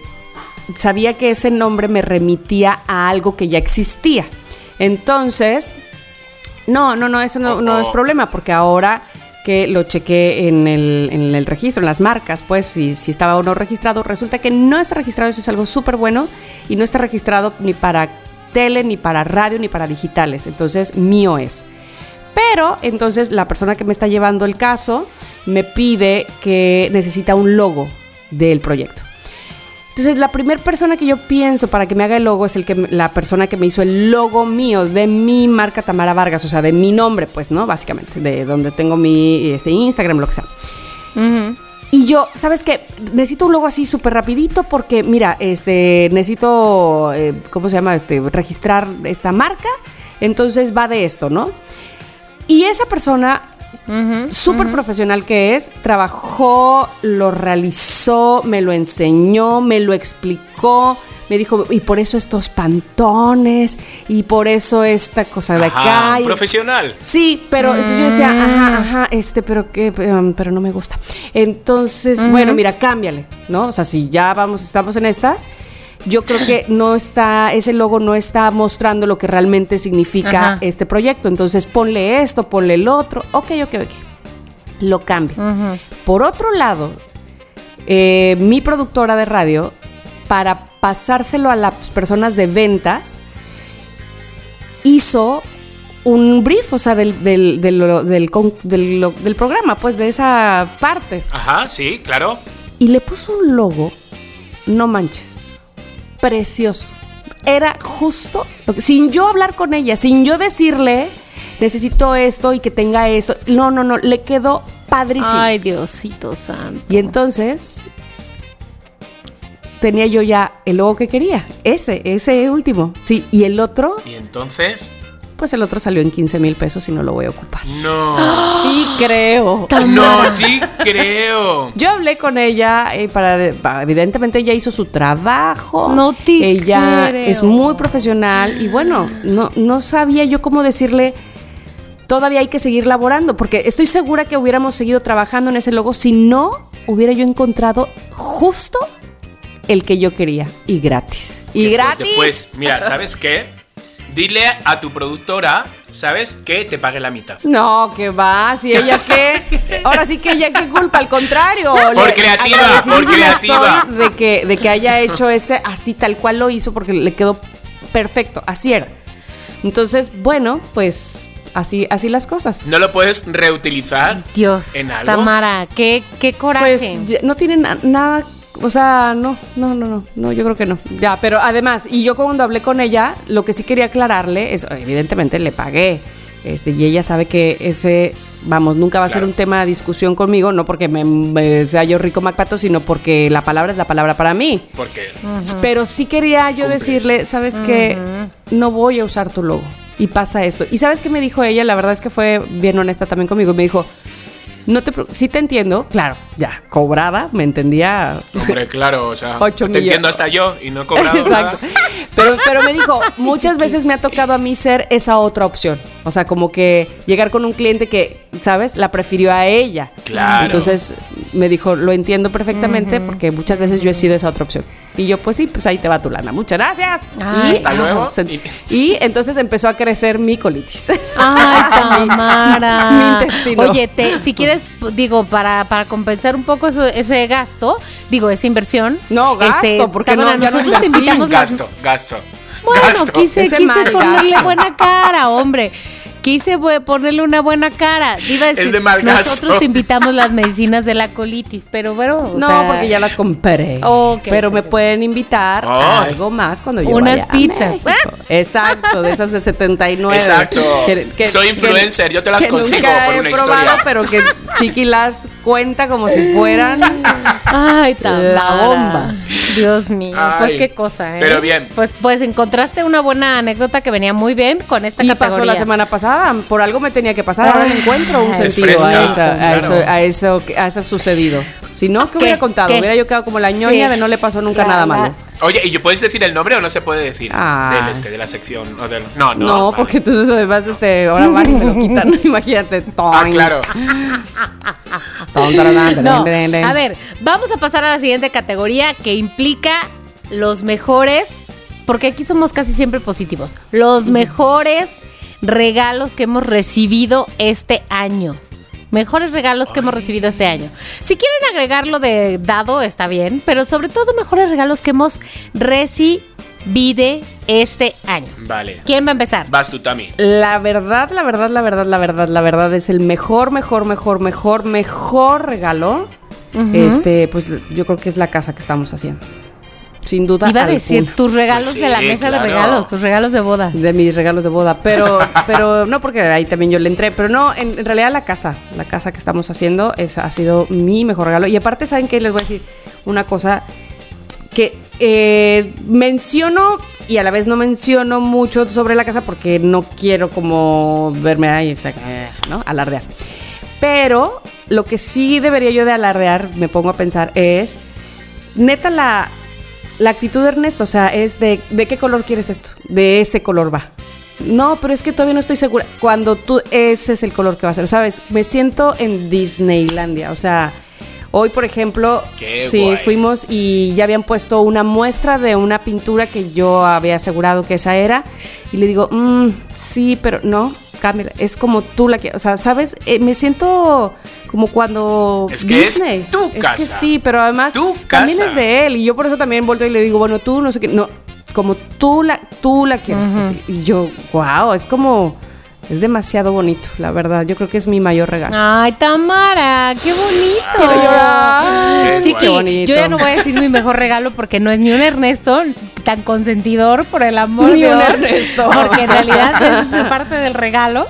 sabía que ese nombre me remitía a algo que ya existía. Entonces, no, no, no, eso no, no es problema, porque ahora que lo chequé en el, en el registro, en las marcas, pues si, si estaba o no registrado, resulta que no está registrado, eso es algo súper bueno, y no está registrado ni para tele, ni para radio, ni para digitales. Entonces, mío es. Pero entonces la persona que me está llevando el caso me pide que necesita un logo del proyecto. Entonces la primera persona que yo pienso para que me haga el logo es el que la persona que me hizo el logo mío de mi marca Tamara Vargas, o sea, de mi nombre, pues, ¿no? Básicamente, de donde tengo mi este, Instagram, lo que sea. Y yo, ¿sabes qué? Necesito un logo así súper rapidito porque, mira, este, necesito, eh, ¿cómo se llama? Este, registrar esta marca. Entonces va de esto, ¿no? Y esa persona, súper profesional que es, trabajó, lo realizó, me lo enseñó, me lo explicó. Me dijo, y por eso estos pantones, y por eso esta cosa de Ajá, acá. profesional. Sí, pero entonces yo decía, ajá, ajá, este, pero qué, um, pero no me gusta. Entonces, bueno, mira, cámbiale, ¿no? O sea, si ya vamos, estamos en estas, yo creo que no está, ese logo no está mostrando lo que realmente significa Ajá. este proyecto. Entonces, ponle esto, ponle el otro. Ok, ok, ok. Lo cambio. Por otro lado, eh, mi productora de radio, para pasárselo a las personas de ventas, hizo un brief, o sea, del, del, del, del con- del- del programa, pues de esa parte. Ajá, sí, claro. Y le puso un logo, no manches, precioso. Era justo, lo que- sin yo hablar con ella, sin yo decirle, necesito esto y que tenga esto. No, no, no, le quedó padrísimo. Ay, Diosito santo. Y entonces tenía yo ya el logo que quería, ese, ese último. Sí, y el otro, Y entonces. Pues el otro salió en 15 mil pesos y no lo voy a ocupar. No. Y creo. No te creo. Yo hablé con ella eh, para, pa- evidentemente ella hizo su trabajo. No te Ella creo. es muy profesional y bueno, no, no sabía yo cómo decirle. Todavía hay que seguir laborando porque estoy segura que hubiéramos seguido trabajando en ese logo si no hubiera yo encontrado justo el que yo quería y gratis. Y fuerte. gratis. Pues mira, ¿sabes qué? Dile a tu productora, ¿sabes? Que te pague la mitad. No, que va, si ella qué. Ahora sí que ella qué culpa, al contrario. Por le- creativa, por creativa. De que, de que haya hecho ese así tal cual lo hizo porque le quedó perfecto, así era. Entonces, bueno, pues así, así las cosas. ¿No lo puedes reutilizar? Dios, ¿En algo? Tamara, qué, qué coraje. Pues no tienen na- nada, o sea, no, no, no, no, no, yo creo que no. Ya, pero además, y yo cuando hablé con ella, lo que sí quería aclararle es, evidentemente le pagué, este, y ella sabe que ese, vamos, nunca va a ser un tema de discusión conmigo, no porque me, me- sea yo rico Macpato, sino porque la palabra es la palabra para mí. Porque. Pero sí quería yo Cumples. decirle, sabes que no voy a usar tu logo. Y pasa esto. Y sabes qué me dijo ella, la verdad es que fue bien honesta también conmigo. Me dijo, no te sí te entiendo, claro, ya, cobrada, me entendía. Hombre, claro, o sea. Ocho te millones. entiendo hasta yo y no he cobrado nada. Exacto. Pero, pero me dijo, muchas veces me ha tocado a mí ser esa otra opción. O sea, como que llegar con un cliente que, ¿sabes? La prefirió a ella. Claro. Entonces me dijo, lo entiendo perfectamente porque muchas veces yo he sido esa otra opción. Y yo, pues sí, pues ahí te va tu lana. Muchas gracias. Ay, y, hasta luego. se- Y- y entonces empezó a crecer mi colitis. Ay, Tamara. Mi intestino. Oye, te, si quieres, digo, para, para compensar un poco eso- ese gasto, digo, esa inversión. este, No, gasto, porque Tamara, no, ya no nosotros te invitamos Gasto, gasto. Bueno, gasto. quise, quise ponerle buena cara, hombre. Quise ponerle una buena cara. Iba a decir, Es de mal nosotros te invitamos las medicinas de la colitis, pero bueno, o No, sea, porque ya las compré. Pero me pueden invitar a algo más cuando yo Unas vaya a pizzas. Exacto, de esas de 79. Exacto. Soy influencer, yo te las que consigo nunca por he una probado, historia. pero que Chiqui las cuenta como si fueran Ay. La bomba. Dios mío, Ay, pues qué cosa, ¿eh? pero bien. Pues, pues encontraste una buena anécdota que venía muy bien con esta y categoría. pasó la semana pasada. Por algo me tenía que pasar. Ahora le encuentro un Es sentido a, eso, a eso que- a eso sucedido. Si no, ¿qué, ¿Qué? hubiera contado? ¿Qué? Hubiera yo quedado como la Sí. ñoña de no le pasó nunca La- nada la- malo. Oye, ¿y yo puedes decir el nombre o no se puede decir? Ah. Del este, de la sección. o del- No, no. No, vale. porque entonces además este, ahora van y me lo quitan. Imagínate. Ah, claro. No, a ver, vamos a pasar a la siguiente categoría que implica los mejores, porque aquí somos casi siempre positivos, los mejores regalos que hemos recibido este año. Mejores regalos que hemos recibido este año. Si quieren agregarlo de dado, está bien, pero sobre todo mejores regalos que hemos recibido este año. Vale. ¿Quién va a empezar? Vas tú, Tami. La verdad, la verdad, la verdad, la verdad, la verdad es el mejor, mejor, mejor, mejor, mejor regalo. Este, pues yo creo que es la casa que estamos haciendo. Sin duda. Iba a decir alguna. tus regalos Pues sí, de la mesa claro. de regalos, tus regalos de boda. De mis regalos de boda, pero, pero no porque ahí también yo le entré, pero no, en, en realidad la casa, la casa que estamos haciendo es, ha sido mi mejor regalo. Y aparte, ¿saben qué? Les voy a decir una cosa que eh, menciono y a la vez no menciono mucho sobre la casa porque no quiero como verme ahí, ¿no? Alardear. Pero lo que sí debería yo de alardear, me pongo a pensar, es neta la, la actitud de Ernesto, o sea, es de, de qué color quieres esto, de ese color va. No, pero es que todavía no estoy segura. Cuando tú, ese es el color que va a ser, ¿sabes? Me siento en Disneylandia, o sea, hoy por ejemplo, Qué sí, guay. fuimos y ya habían puesto una muestra de una pintura que yo había asegurado que esa era, y le digo, "Mm, sí, pero no, cámbiala, es como tú la que, o sea, ¿sabes? Eh, me siento como cuando Es que es Disney. Es que sí, pero además Tu también es de él y yo por eso también volteo y le digo, bueno, tú no sé qué, no, como tú la tú la quieres así. y yo, wow, es como es demasiado bonito, la verdad. Yo creo que es mi mayor regalo. Ay, Tamara, qué bonito. Quiero llorar. Qué Chiqui, Qué bonito. yo ya no voy a decir mi mejor regalo porque no es ni un Ernesto tan consentidor por el amor Ni de un Dios, Ernesto. Porque en realidad es parte del regalo.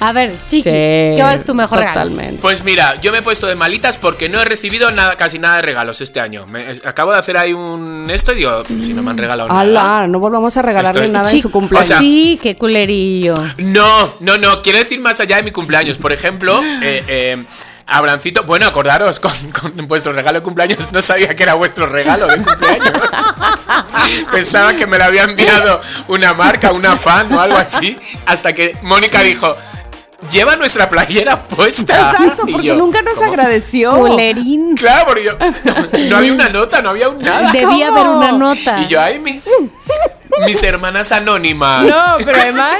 A ver, Chiqui, ¿qué es tu mejor regalo? Totalmente. Pues mira, yo me he puesto de malitas porque no he recibido nada, casi nada de regalos este año. Me- acabo de hacer ahí un esto y digo, si no me han regalado nada. Ala, no volvamos a regalarle Estoy- nada en Chiqui, su cumpleaños. O sea- sí, qué culerillo. No, no, no, quiero decir más allá de mi cumpleaños. Por ejemplo, eh, eh, Abrancito, bueno, acordaros, con, con vuestro regalo de cumpleaños no sabía que era vuestro regalo de cumpleaños. Pensaba que me lo había enviado una marca, una fan o algo así, hasta que Mónica dijo, lleva nuestra playera puesta. Exacto, porque yo, nunca nos ¿cómo? agradeció. Culerín. Claro, porque yo, no, no había una nota, no había un nada. Debía ¿Cómo? haber una nota. Y yo, ay, mi- mis hermanas anónimas. No, pero además,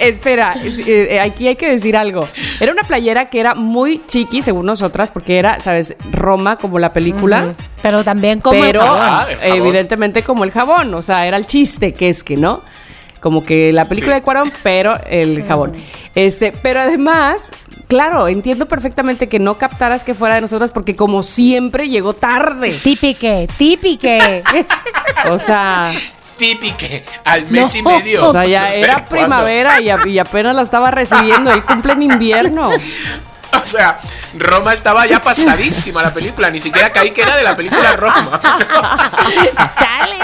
espera, es- eh, eh, aquí hay que decir algo. Era una playera que era muy chiqui, según nosotras, porque era, ¿sabes? Roma como la película. Pero también como el pero jabón. Ah, el jabón. evidentemente como el jabón, o sea, era el chiste que es que, ¿no? Como que la película Sí. de Cuarón, pero el jabón. Este, pero además, claro, entiendo perfectamente que no captaras que fuera de nosotras porque como siempre llegó tarde. Típique, típique. O sea, Típique, al mes y medio. o sea, ya No sé era cuándo. primavera y, a- y apenas la estaba recibiendo. Él cumple en invierno. O sea, Roma estaba ya pasadísima la película, ni siquiera caí que era de la película Roma. Chale.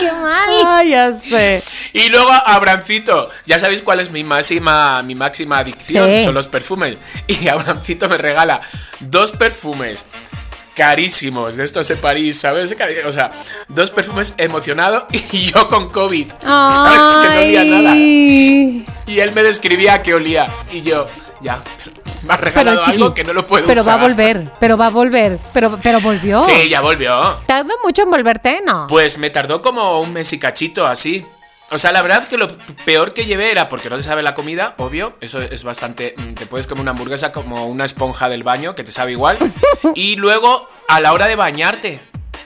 qué mal. Ay, ya sé. Y luego Abrancito, ya sabéis cuál es mi máxima, mi máxima adicción, Sí. son los perfumes. Y Abrancito me regala dos perfumes carísimos de estos de París, ¿sabes? O sea, dos perfumes emocionado y yo con COVID. ¿Sabes? Que no olía nada. Ay. Y él me describía que olía. Y yo, ya, me ha regalado Chiqui, algo que no lo puedo Pero va usar. a volver, pero va a volver, pero, pero volvió. Sí, ya volvió. ¿Tardó mucho en volverte? No. Pues me tardó como un mes y cachito, así. O sea, la verdad que lo peor que llevé era porque no te sabe la comida, obvio. Eso es bastante. mm, Te puedes comer una hamburguesa como una esponja del baño, que te sabe igual. y luego, a la hora de bañarte.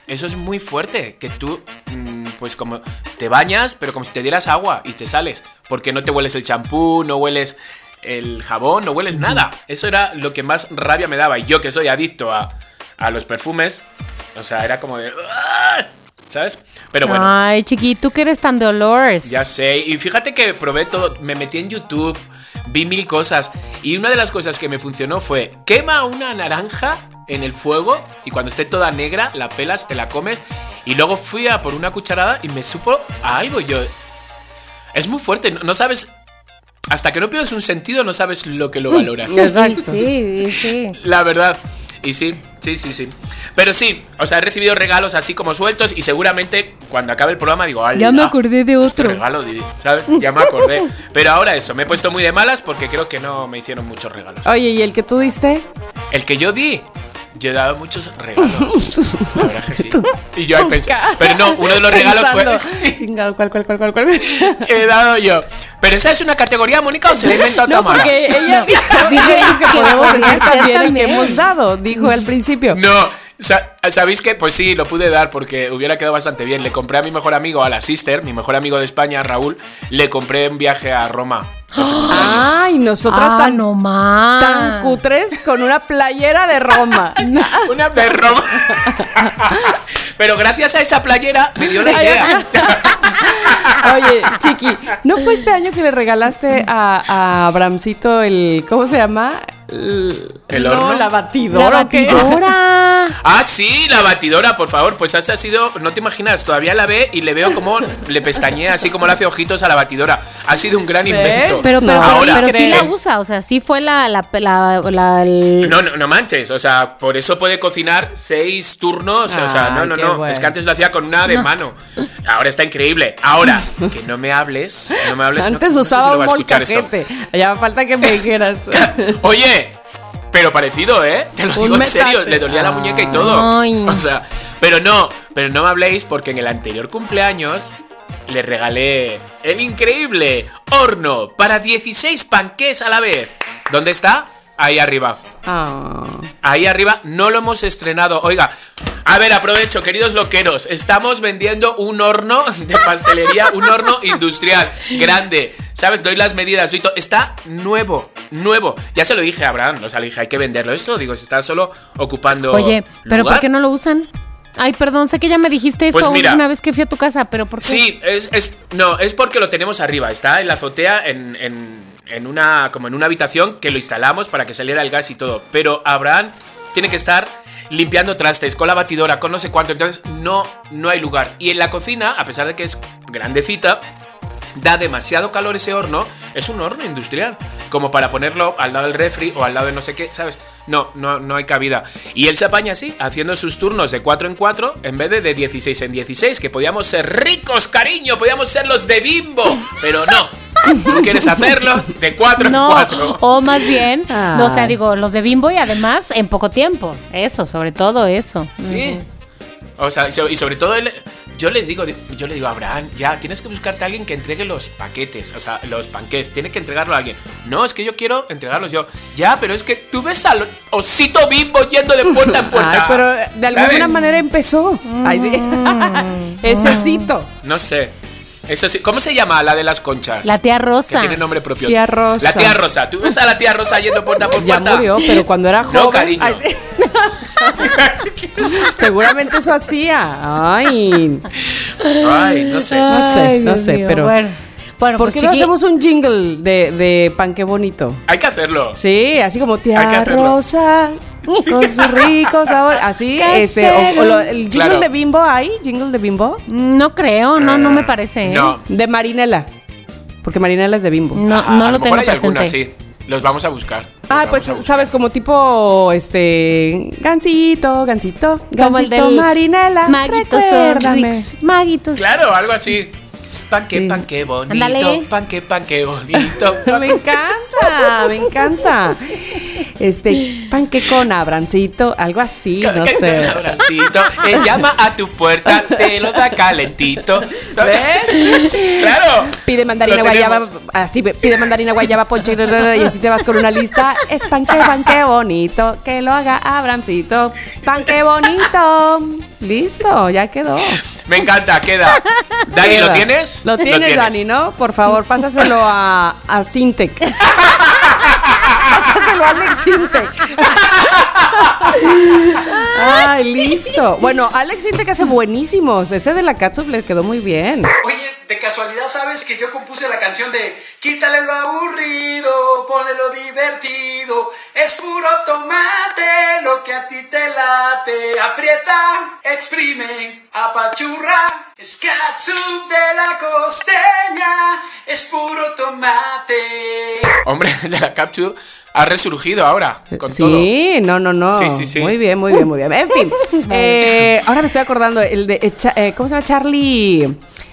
Eso es muy fuerte. Que tú, mm, pues como te bañas, pero como si te dieras agua y te sales. Porque no te hueles el champú, no hueles el jabón, no hueles nada. Eso era lo que más rabia me daba. Y yo que soy adicto a, a los perfumes, o sea, era como de. "Ah", ¿Sabes? Pero bueno. Ay, chiqui, tú que eres tan dolores. Ya sé, y fíjate que probé todo, me metí en YouTube, vi mil cosas, y una de las cosas que me funcionó fue, quema una naranja en el fuego, y cuando esté toda negra, la pelas, te la comes, y luego fui a por una cucharada y me supo a algo, yo... Es muy fuerte, no sabes... Hasta que no pierdes un sentido, no sabes lo que lo valoras. Sí, sí, sí. La verdad. Y sí, sí, sí, sí. Pero sí, o sea, he recibido regalos así como sueltos y seguramente cuando acabe el programa digo, "Ala, Ya me acordé de este otro. regalo, di- ¿sabes? Ya me acordé. Pero ahora eso, me he puesto muy de malas porque creo que no me hicieron muchos regalos. Oye, ¿y el que tú diste? El que yo di, yo he dado muchos regalos. La verdad que sí. Y yo he pensado. Pero no, uno de los regalos Pensando, fue. Chingado, ¿cuál, cuál, cuál, cuál, cuál? he dado yo. Pero esa es una categoría, Mónica, o se la ha inventado No, Tamara? porque ella dijo, que que podemos decir también el que hemos dado, dijo al principio. No, ¿sabéis qué? Pues sí, lo pude dar porque hubiera quedado bastante bien. Le compré a mi mejor amigo, a la sister, mi mejor amigo de España, Raúl, le compré un viaje a Roma. Ay, nosotras Ah, tan, no más. tan cutres con una playera de Roma. Una de Roma. Pero gracias a esa playera me dio la idea. Oye, Chiqui, ¿no fue este año que le regalaste a, a Abramcito el. ¿Cómo se llama? El, ¿El no, horno? la batidora. Ah, sí, la batidora, por favor. Pues esa ha sido, no te imaginas, todavía la ve y le veo como le pestañea, así como le hace ojitos a la batidora. Ha sido un gran ¿Ves? invento. Pero, pero, No, pero- Ahora, pero sí la usa, o sea, sí fue la, la, la, la- el- No, no, no manches, o sea, por eso puede cocinar seis turnos, o sea, no, no, no, bueno. es que antes lo hacía con una de mano. Ahora está increíble. Ahora, que no me hables, no me hables. no- Antes no sé si usaba lo va un a escuchar esto. molcajete. Ya falta que me dijeras. Oye, pero parecido, ¿eh? Te lo Un digo en serio, le dolía la muñeca y todo. Ay. O sea, pero no, pero no me habléis porque en el anterior cumpleaños le regalé el increíble horno para 16 panqués a la vez. ¿Dónde está? Ahí arriba. Ah. Ahí arriba no lo hemos estrenado. Oiga, a ver, aprovecho, queridos loqueros. Estamos vendiendo un horno de pastelería, un horno industrial, grande. ¿Sabes? Doy las medidas. doy Está nuevo, nuevo. Ya se lo dije a Abraham, o sea, le dije, hay que venderlo. Esto digo, se está solo ocupando. Oye, ¿pero lugar. por qué no lo usan? Ay, perdón, sé que ya me dijiste esto Pues mira. una vez que fui a tu casa, pero ¿por qué? Sí, es, es- no, es porque lo tenemos arriba. Está en la azotea, en, en- en una, como en una habitación que lo instalamos para que saliera el gas y todo. Pero Abraham tiene que estar limpiando trastes con la batidora, con no sé cuánto. Entonces no, no hay lugar. Y en la cocina, a pesar de que es grandecita, da demasiado calor ese horno. Es un horno industrial. Como para ponerlo al lado del refri o al lado de no sé qué, ¿sabes? No, no, no hay cabida. Y él se apaña así, haciendo sus turnos de 4 en 4 en vez de de 16 en 16, que podíamos ser ricos, cariño, podíamos ser los de bimbo. Pero no, tú quieres hacerlo de 4 en No, 4. o más bien, no, o sea, digo, los de Bimbo y además en poco tiempo. Eso, sobre todo eso. Sí. O sea, y sobre todo él- yo les digo, yo le digo a Abraham, ya tienes que buscarte a alguien que entregue los paquetes, o sea, los panqués, tiene que entregarlo a alguien. No, es que yo quiero entregarlos yo. Ya, pero es que tú ves al osito bimbo yendo de puerta en puerta. Ay, pero de alguna ¿sabes? manera empezó. Ay, sí. Ese osito. No sé. Eso sí, ¿cómo se llama la de las conchas? La tía que Rosa. tiene nombre propio. Tía Rosa. La tía Rosa. Tú ves a la tía Rosa yendo puerta por Ya puerta. murió, pero cuando era joven. No, cariño. Ay, sí. Seguramente eso hacía. Ay. Ay, no sé. No sé, Ay, no sé, mío. pero- Bueno, bueno ¿Por pues qué no hacemos un jingle de, de pan qué bonito? Hay que hacerlo. Sí, así como tía. Rosa con su rico sabor, así, este, o, o lo- el jingle Claro. de Bimbo hay, jingle de Bimbo, No creo, no, no me parece. ¿eh? No. de Marinela, porque Marinela es de Bimbo. No, Ajá, no a lo tengo mejor hay presente. alguna, sí. Los vamos a buscar. Los Ah, vamos pues a buscar. sabes, como tipo, este, gansito, gansito, Como el gansito, del Marinela, Maguitos recuérdame. Orrix. Maguitos. Claro, algo así. Pan que, Sí. pan que bonito. Ándale. Pan que, pan que bonito. Me encanta, me encanta. Este, panque con abrancito, algo así, no que- sé. que- abracito, eh, llama a tu puerta, te lo da calentito. Claro. Pide mandarina guayaba, así pide mandarina guayaba ponche y así te vas con una lista. Es panque, panque bonito, que lo haga Abramcito. Panque bonito. Listo, ya quedó. Me encanta, queda. Dani, ¿lo tienes? Lo tienes, Dani, ¿no? Por favor, pásaselo a, a Sintec. a Alex Sintec. Ay, listo. Bueno, Alex Sintec hace buenísimos. Ese de la Catsup le quedó muy bien. Oye, de casualidad sabes que yo compuse la canción de Quítale lo aburrido, ponle lo divertido. Es puro tomate lo que a ti te late. Aprieta, exprime, apachurra. Es catsup de la costeña, es puro tomate. Hombre, de la Capture ha resurgido ahora con todo. Sí, no, no, no. Sí, sí, sí. Muy bien, muy bien, muy bien. En fin, eh, ahora me estoy acordando, el de, eh, Cha- eh, ¿cómo se llama? Charlie,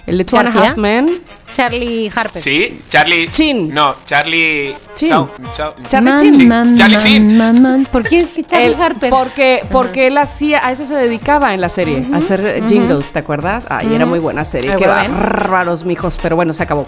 el de Two and a. Half Men. Charlie Harper. Sí, Charlie. Chin. No, Charlie. Chin. Chao, chao. Charlie Man, Chin. Man, Charlie man, man. ¿Por qué es que Charlie Él- Harper? Porque, porque él hacía, a eso se dedicaba en la serie, a hacer jingles, ¿te acuerdas? Ay, era muy buena serie. Ay, Qué bueno. bárbaros, mijos, pero bueno, se acabó.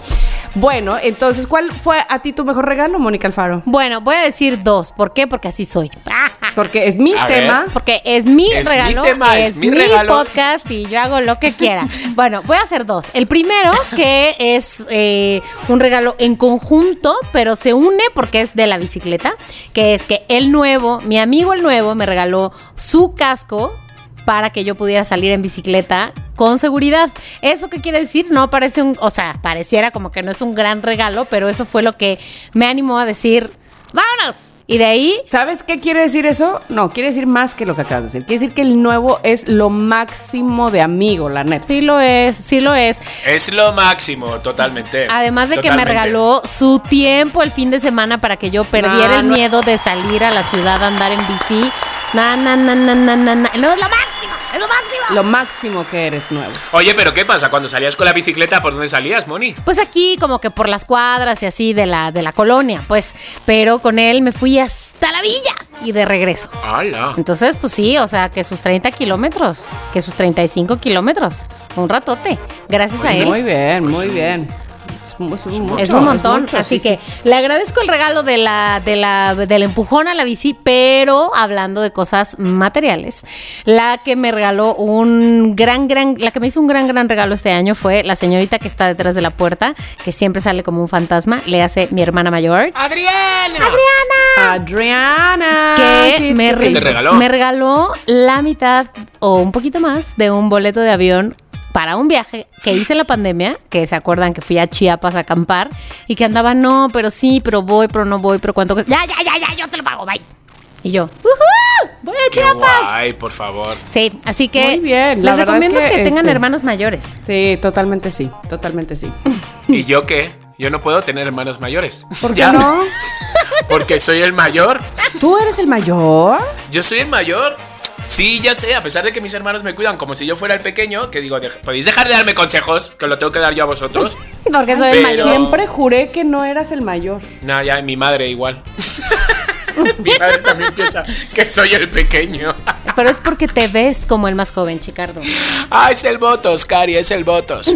Bueno, entonces, ¿cuál fue a ti tu mejor regalo, Mónica Alfaro? Bueno, voy a decir dos. ¿Por qué? Porque así soy. Porque es mi A tema. ver. Porque es mi Es mi regalo, tema, es mi regalo. podcast y yo hago lo que quiera. bueno, voy a hacer dos. El primero, que es eh, un regalo en conjunto, pero se une porque es de la bicicleta, que es que el nuevo, mi amigo el nuevo, me regaló su casco para que yo pudiera salir en bicicleta con seguridad. ¿Eso qué quiere decir? No parece un, o sea, pareciera como que no es un gran regalo, pero eso fue lo que me animó a decir, vámonos. Y de ahí ¿Sabes qué quiere decir eso? No, quiere decir más que lo que acabas de decir. Quiere decir que el nuevo es lo máximo de amigo, la neta. sí lo es, sí lo es. Es lo máximo, totalmente. Además de que me regaló su tiempo el fin de semana para que yo perdiera No, el no. miedo de salir a la ciudad a andar en bici. Na, na, na, na, na, na, na. No, es lo máximo, es lo máximo. Lo máximo que eres nuevo. Oye, pero ¿qué pasa? Cuando salías con la bicicleta, ¿por dónde salías, Moni? Pues aquí como que por las cuadras y así de la, de la colonia, pues. Pero con él me fui hasta la villa y de regreso. ¡Hala! Entonces, pues sí, o sea, que sus 30 kilómetros, que sus 35 kilómetros. Un ratote. Gracias a él. Muy bien, muy bien. Es un, es un montón, mucho, así sí, que le agradezco el regalo de la, de la, del empujón a la bici, pero hablando de cosas materiales, la que me regaló un gran, gran, la que me hizo un gran, gran regalo este año fue la señorita que está detrás de la puerta, que siempre sale como un fantasma, le hace mi hermana mayor. ¡Adriana! Adriana. que ¿qué me, te regaló? me regaló la mitad o un poquito más de un boleto de avión para un viaje que hice en la pandemia, que se acuerdan que fui a Chiapas a acampar y que andaba, no, pero sí, pero voy, pero no voy, pero cuánto. Ya, ya, ya, ya, yo te lo pago, bye. Y yo, ¡Uhú! ¡Voy a ¡Qué Chiapas! guay, por favor! Sí, así que Muy bien, la les recomiendo es que, que, tengan este- hermanos mayores. Sí, totalmente sí, totalmente sí. ¿Y yo qué? Yo no puedo tener hermanos mayores. ¿Por qué Ya. no? Porque soy el mayor. ¿Tú eres el mayor? Yo soy el mayor. Sí, ya sé, a pesar de que mis hermanos me cuidan como si yo fuera el pequeño, que digo, "Dej- podéis dejar de darme consejos, que os lo tengo que dar yo a vosotros. Porque soy el mayor. Siempre juré que no eras el mayor. No, ya mi madre igual. mi madre también piensa que soy el pequeño. Pero es porque te ves como el más joven, Chicardo. ah, es el votos, Cari, es el votos.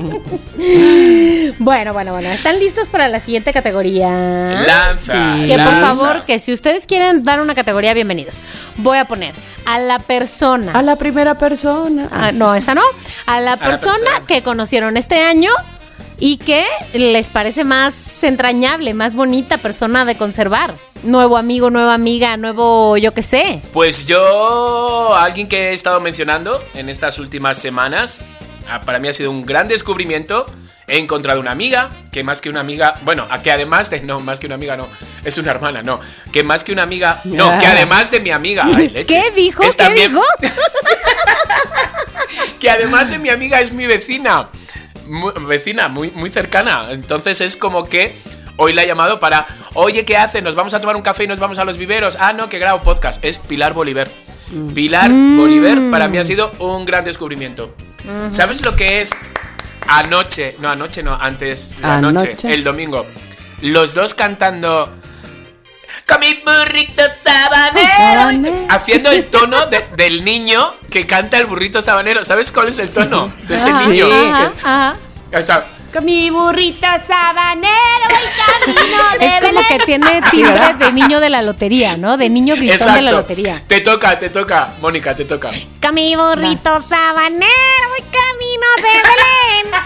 Bueno, bueno, bueno. ¿Están listos para la siguiente categoría? Lanza. Que por lanza. favor, que si ustedes quieren dar una categoría, bienvenidos. Voy a poner a la persona. A la primera persona. Ah, no, esa no. A la persona persona. que conocieron este año y que les parece más entrañable, más bonita persona de conservar. Nuevo amigo, nueva amiga, nuevo yo qué sé. Pues yo, alguien que he estado mencionando en estas últimas semanas, para mí ha sido un gran descubrimiento. He encontrado una amiga, que más que una amiga, bueno, a que además de, no, más que una amiga no, es una hermana, no, que más que una amiga, no, que además de mi amiga, ay, leches, ¿Qué dijo? es ¿Qué también- dijo? que además de mi amiga es mi vecina. Vecina, muy, muy cercana. Entonces es como que hoy la he llamado para, oye, ¿qué hace? Nos vamos a tomar un café y nos vamos a los viveros. Ah, no, que grabo podcast. Es Pilar Bolívar. Pilar Bolívar para mí ha sido un gran descubrimiento. ¿Sabes lo que es anoche? No, anoche no, antes noche, Anoche. el domingo. Los dos cantando... Con mi burrito sabanero. Haciendo el tono de- del niño que canta el burrito sabanero. ¿Sabes cuál es el tono de ese Ajá, niño? ajá. O sea, Con mi burrito sabanero y camino de Es como que tiene timbre de niño de la lotería, ¿no? De niño gritón de la lotería. Te toca, te toca, Mónica, te toca. Con mi burrito sabanero voy camino de Belén.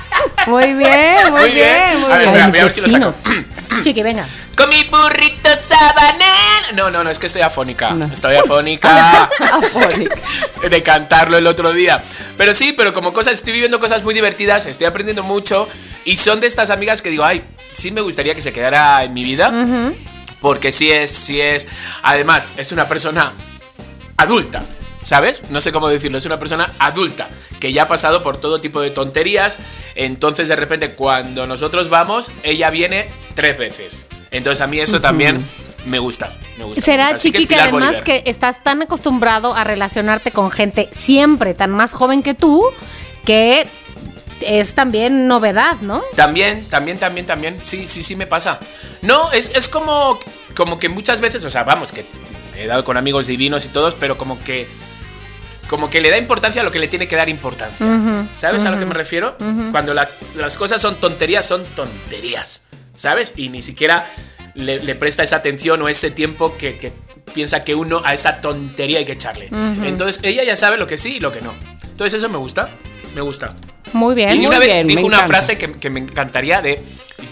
Muy bien, muy, Muy bien, bien. muy A ver, bien. voy a mis ver si lo saco. Chiqui, venga. Con mi burrito sabanero. No, no, no, es que estoy afónica. No. Estoy afónica. Afónica. de cantarlo el otro día. Pero sí, pero como cosas, estoy viviendo cosas muy divertidas, estoy aprendiendo mucho. Y son de estas amigas que digo, ay, sí me gustaría que se quedara en mi vida. Porque sí es, sí es. Además, es una persona adulta. ¿Sabes? No sé cómo decirlo, es una persona adulta que ya ha pasado por todo tipo de tonterías. Entonces, de repente, cuando nosotros vamos, ella viene tres veces. Entonces, a mí eso también me gusta. Me gusta me Será, gusta. Así Chiqui, que, además Bolívar. que estás tan acostumbrado a relacionarte con gente siempre tan más joven que tú, que es también novedad, ¿no? También, también, también, también. Sí, sí, sí me pasa. No, es, es como, como que muchas veces, o sea, vamos, que he dado con amigos divinos y todos, pero como que. Como que le da importancia a lo que le tiene que dar importancia. ¿Sabes a lo que me refiero? Cuando la- las cosas son tonterías, son tonterías. ¿Sabes? Y ni siquiera le, le presta esa atención o ese tiempo que, que piensa que uno a esa tontería hay que echarle. Entonces ella ya sabe lo que sí y lo que no. Entonces eso me gusta. Me gusta. Muy bien. Y muy una vez bien, dijo me una encanta. frase que, que me encantaría de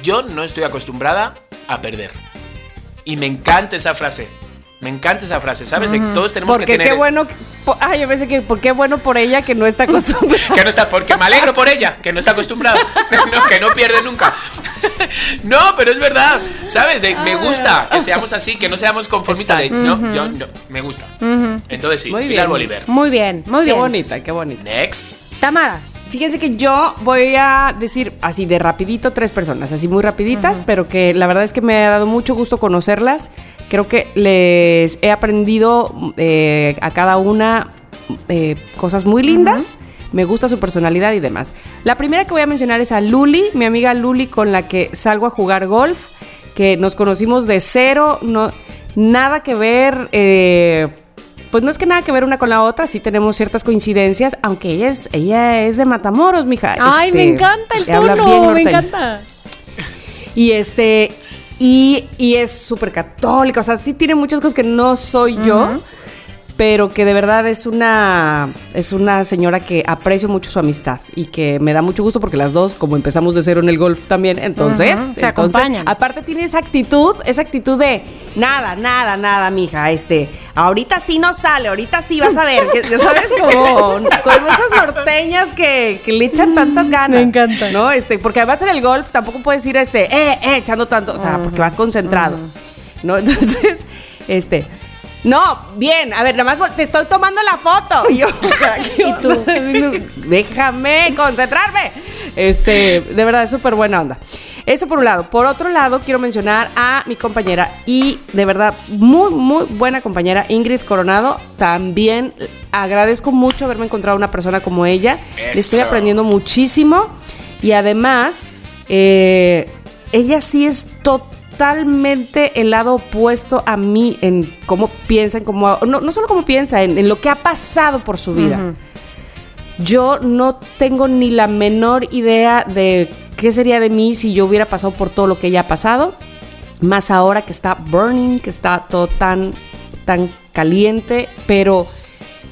yo no estoy acostumbrada a perder. Y me encanta esa frase. Me encanta esa frase, ¿sabes? Que todos tenemos que Porque tener qué bueno. Ay, yo pensé que porque bueno por ella que no está acostumbrada. que no está porque me alegro por ella, que no está acostumbrada, no, que no pierde nunca. No, pero es verdad, ¿sabes? De- me gusta que seamos así, que no seamos conformistas de no, yo no, me gusta. Entonces sí, Muy Pilar bien. Bolívar. Muy bien, muy Qué bien. bonita, qué bonita. Next. Tamara. Fíjense que yo voy a decir así de rapidito tres personas, así muy rapiditas, pero que la verdad es que me ha dado mucho gusto conocerlas. Creo que les he aprendido eh, a cada una eh, cosas muy lindas. Me gusta su personalidad y demás. La primera que voy a mencionar es a Luli, mi amiga Luli con la que salgo a jugar golf, que nos conocimos de cero, no, nada que ver. eh, pues no es que nada que ver una con la otra, sí tenemos ciertas coincidencias, aunque ella es, ella es de Matamoros, mija. Ay, Este, me encanta el tono, me encanta. Y este, y, es súper católica, o sea, sí tiene muchas cosas que no soy yo, pero que de verdad es una, es una señora que aprecio mucho su amistad y que me da mucho gusto porque las dos, como empezamos de cero en el golf también, entonces, Ujú, se entonces, acompañan. aparte tiene esa actitud, esa actitud de nada, nada, nada, mija, este, ahorita sí no sale, ahorita sí vas a ver, que, ya sabes, como con esas norteñas que, que le echan tantas ganas. Me encanta. ¿No? Este, porque además en el golf tampoco puedes ir este, eh, eh, echando tanto, o sea, porque vas concentrado. ¿No? Entonces, este. No, bien, a ver, nada más te estoy tomando la foto. Y yo, o sea, ¿qué tú? Déjame concentrarme. Este, de verdad, es súper buena onda. Eso por un lado. Por otro lado, quiero mencionar a mi compañera y de verdad, muy, muy buena compañera, Ingrid Coronado. También agradezco mucho haberme encontrado una persona como ella. Le estoy aprendiendo muchísimo. Y además, eh, ella sí es totalmente el lado opuesto a mí en cómo piensa, en cómo, no, no solo cómo piensa, en, en lo que ha pasado por su vida. Yo no tengo ni la menor idea de qué sería de mí si yo hubiera pasado por todo lo que ella ha pasado. Más ahora que está burning, que está todo tan, tan caliente, pero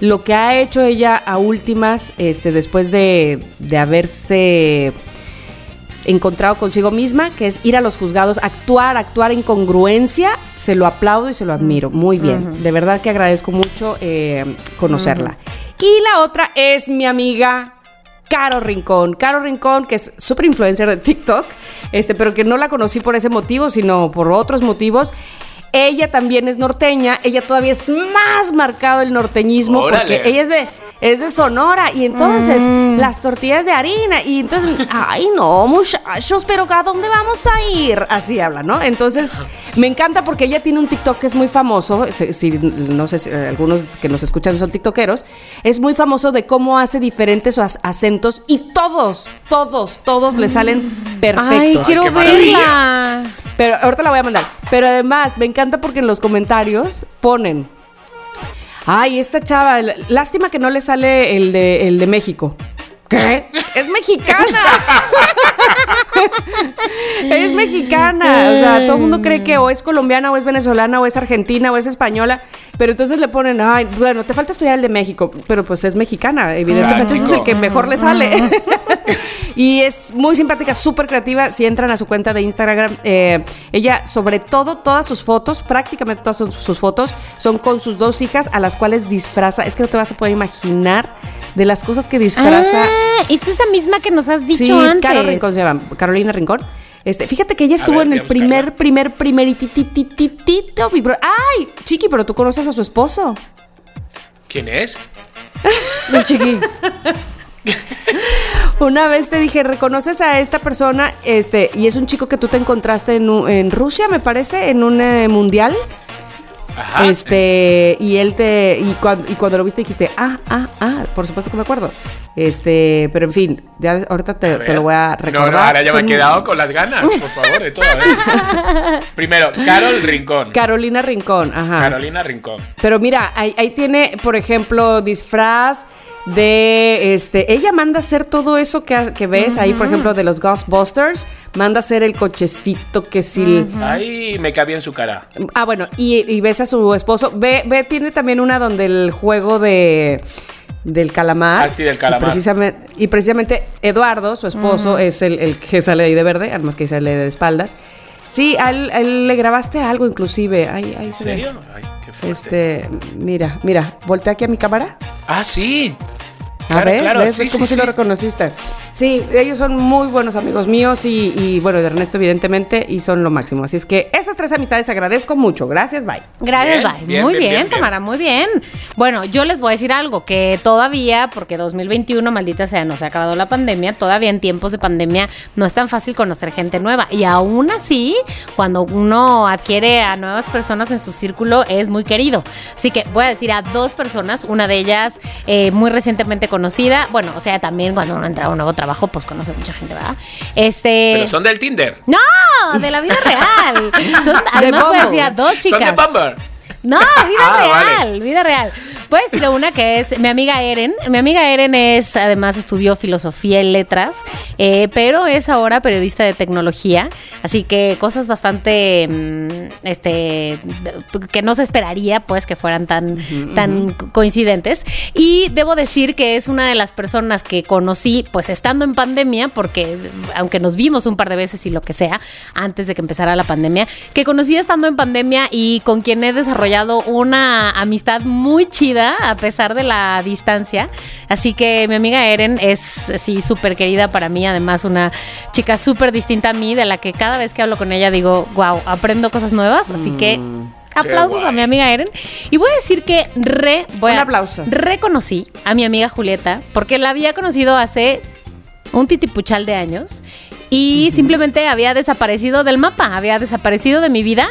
lo que ha hecho ella a últimas, este, después de, de haberse encontrado consigo misma, que es ir a los juzgados, actuar, actuar en congruencia, se lo aplaudo y se lo admiro. Muy bien. De verdad que agradezco mucho eh, conocerla. Y la otra es mi amiga Caro Rincón. Caro Rincón, que es súper influencer de TikTok, este, pero que no la conocí por ese motivo, sino por otros motivos. Ella también es norteña, ella todavía es más marcado el norteñismo Órale. porque ella es de, es de Sonora y entonces las tortillas de harina y entonces, ay no, muchachos, pero ¿a dónde vamos a ir? Así habla, ¿no? Entonces me encanta porque ella tiene un TikTok que es muy famoso, si, si- no sé si eh, algunos que nos escuchan son tiktokeros, es muy famoso de cómo hace diferentes acentos y todos, todos, todos le salen Ay, perfectos. quiero qué maravilla. verla. Pero ahorita la voy a mandar. Pero además, me encanta porque en los comentarios ponen. Ay, esta chava, lástima que no le sale el de, el de México. ¿Qué? Es mexicana. es mexicana. O sea, todo el mundo cree que o es colombiana, o es venezolana, o es argentina, o es española. Pero entonces le ponen, ay, bueno, te falta estudiar el de México. Pero pues es mexicana. Evidentemente ese es el que mejor le sale. y es muy simpática, súper creativa. Si entran a su cuenta de Instagram, eh, ella, sobre todo, todas sus fotos, prácticamente todas sus, sus fotos, son con sus dos hijas a las cuales disfraza. Es que no te vas a poder imaginar de las cosas que disfraza. Ah, es esa misma que nos has dicho sí, antes. Caro Rincón se llama, Carolina Rincón. Este, fíjate que ella estuvo ver, en el primer, primer, primerititititito. Brother. ¡Ay! Chiqui, pero tú conoces a su esposo. ¿Quién es? Mi chiqui. Una vez te dije, ¿reconoces a esta persona? Este, y es un chico que tú te encontraste en, en Rusia, me parece, en un eh, mundial. Ajá. Este, y él te. Y cuando lo viste dijiste, ah, ah, ah, por supuesto que me acuerdo. Este, pero en fin, ya ahorita te, te lo voy a recordar. No, no, ahora ya me he quedado con las ganas, por favor, de todo. Primero, Carol Rincón. Carolina Rincón, ajá. Carolina Rincón. Pero mira, ahí, ahí tiene, por ejemplo, disfraz de este. Ella manda a hacer todo eso que, que ves ahí, por ejemplo, de los Ghostbusters. Manda a hacer el cochecito que si. Ay, me cabía en su cara. Ah, bueno, y, y ves a su esposo. Ve, ve, tiene también una donde el juego de. Del calamar. Ah, sí, del calamar. Y precisamente, y precisamente Eduardo, su esposo, es el, el que sale ahí de verde, además que sale de espaldas. Sí, a él, a él le grabaste algo inclusive. Ahí, ahí ¿En serio? Ay, qué fuerte. Este, mira, mira, voltea aquí a mi cámara. Ah, sí. A Claro, ver, claro, ¿ves? sí, ¿Ves cómo sí, si lo sí. reconociste? Sí, ellos son muy buenos amigos míos y, y, bueno, de Ernesto evidentemente, y son lo máximo. Así es que esas tres amistades agradezco mucho. Gracias, bye. Gracias, Bien, bye. bien, muy bien, bien, bien, bien. Tamara, muy bien. Bueno, yo les voy a decir algo, que todavía, porque 2021, maldita sea, no se ha acabado la pandemia, todavía en tiempos de pandemia no es tan fácil conocer gente nueva. Y aún así, cuando uno adquiere a nuevas personas en su círculo, es muy querido. Así que voy a decir a dos personas, una de ellas eh, muy recientemente conocida, bueno, o sea, también cuando uno entra a un nuevo trabajo, pues conoce mucha gente, ¿verdad? Este... Pero son del Tinder. No, de la vida real. Son, además voy a decir a dos chicas. Son de Bumble. No, vida Ah, real, vida real. Voy a decir una que es mi amiga Eren. Mi amiga Eren es, además, estudió filosofía y letras, eh, pero es ahora periodista de tecnología. Así que cosas bastante, mm, este, que no se esperaría, pues, que fueran tan, tan co- coincidentes. Y debo decir que es una de las personas que conocí, pues, estando en pandemia, porque aunque nos vimos un par de veces y lo que sea, antes de que empezara la pandemia, que conocí estando en pandemia y con quien he desarrollado una amistad muy chida a pesar de la distancia. Así que mi amiga Eren es, sí, súper querida para mí, además una chica súper distinta a mí, de la que cada vez que hablo con ella digo, wow, aprendo cosas nuevas. Así que... Aplausos a mi amiga Eren. Y voy a decir que re, voy Un a- aplauso. reconocí a mi amiga Julieta porque la había conocido hace un titipuchal de años y simplemente había desaparecido del mapa, había desaparecido de mi vida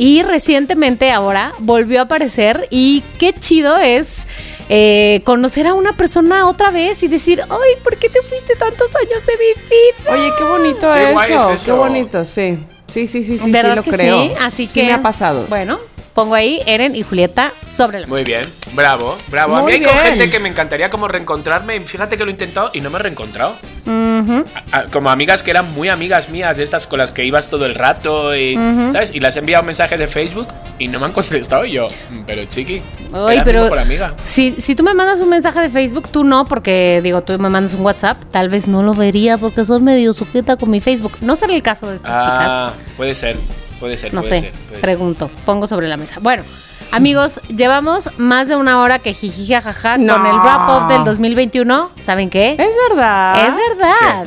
y recientemente ahora volvió a aparecer y qué chido es eh, conocer a una persona otra vez y decir, ay, ¿por qué te fuiste tantos años de mi vida? Oye, qué bonito Qué eso, guay es Qué bonito, sí. Sí, sí, sí, sí, sí, ¿Verdad lo que creo. sí? Así Sí que me ha pasado. Bueno, pongo ahí Eren y Julieta sobre la Muy bien, bravo, bravo. a Muy mí hay con gente que me encantaría como reencontrarme. Fíjate que lo he intentado y no me he reencontrado. A- a- Como amigas que eran muy amigas mías, de estas con las que ibas todo el rato y, ¿sabes? Y las he enviado mensajes de Facebook y no me han contestado. Y yo, "Mm, pero chiqui, Ay, eras mi pero mejor amiga. Si, si tú me mandas un mensaje de Facebook, tú no, porque digo, tú me mandas un WhatsApp, tal vez no lo vería porque soy medio sujeta con mi Facebook. No será el caso de estas Ah, puede ser, puede ser. No puede sé, ser. puede ser. pregunto, pongo sobre la mesa. Bueno, amigos, llevamos más de una hora que jiji jajaja No. con el wrap up del 2021. ¿Saben qué? Es verdad. Es verdad.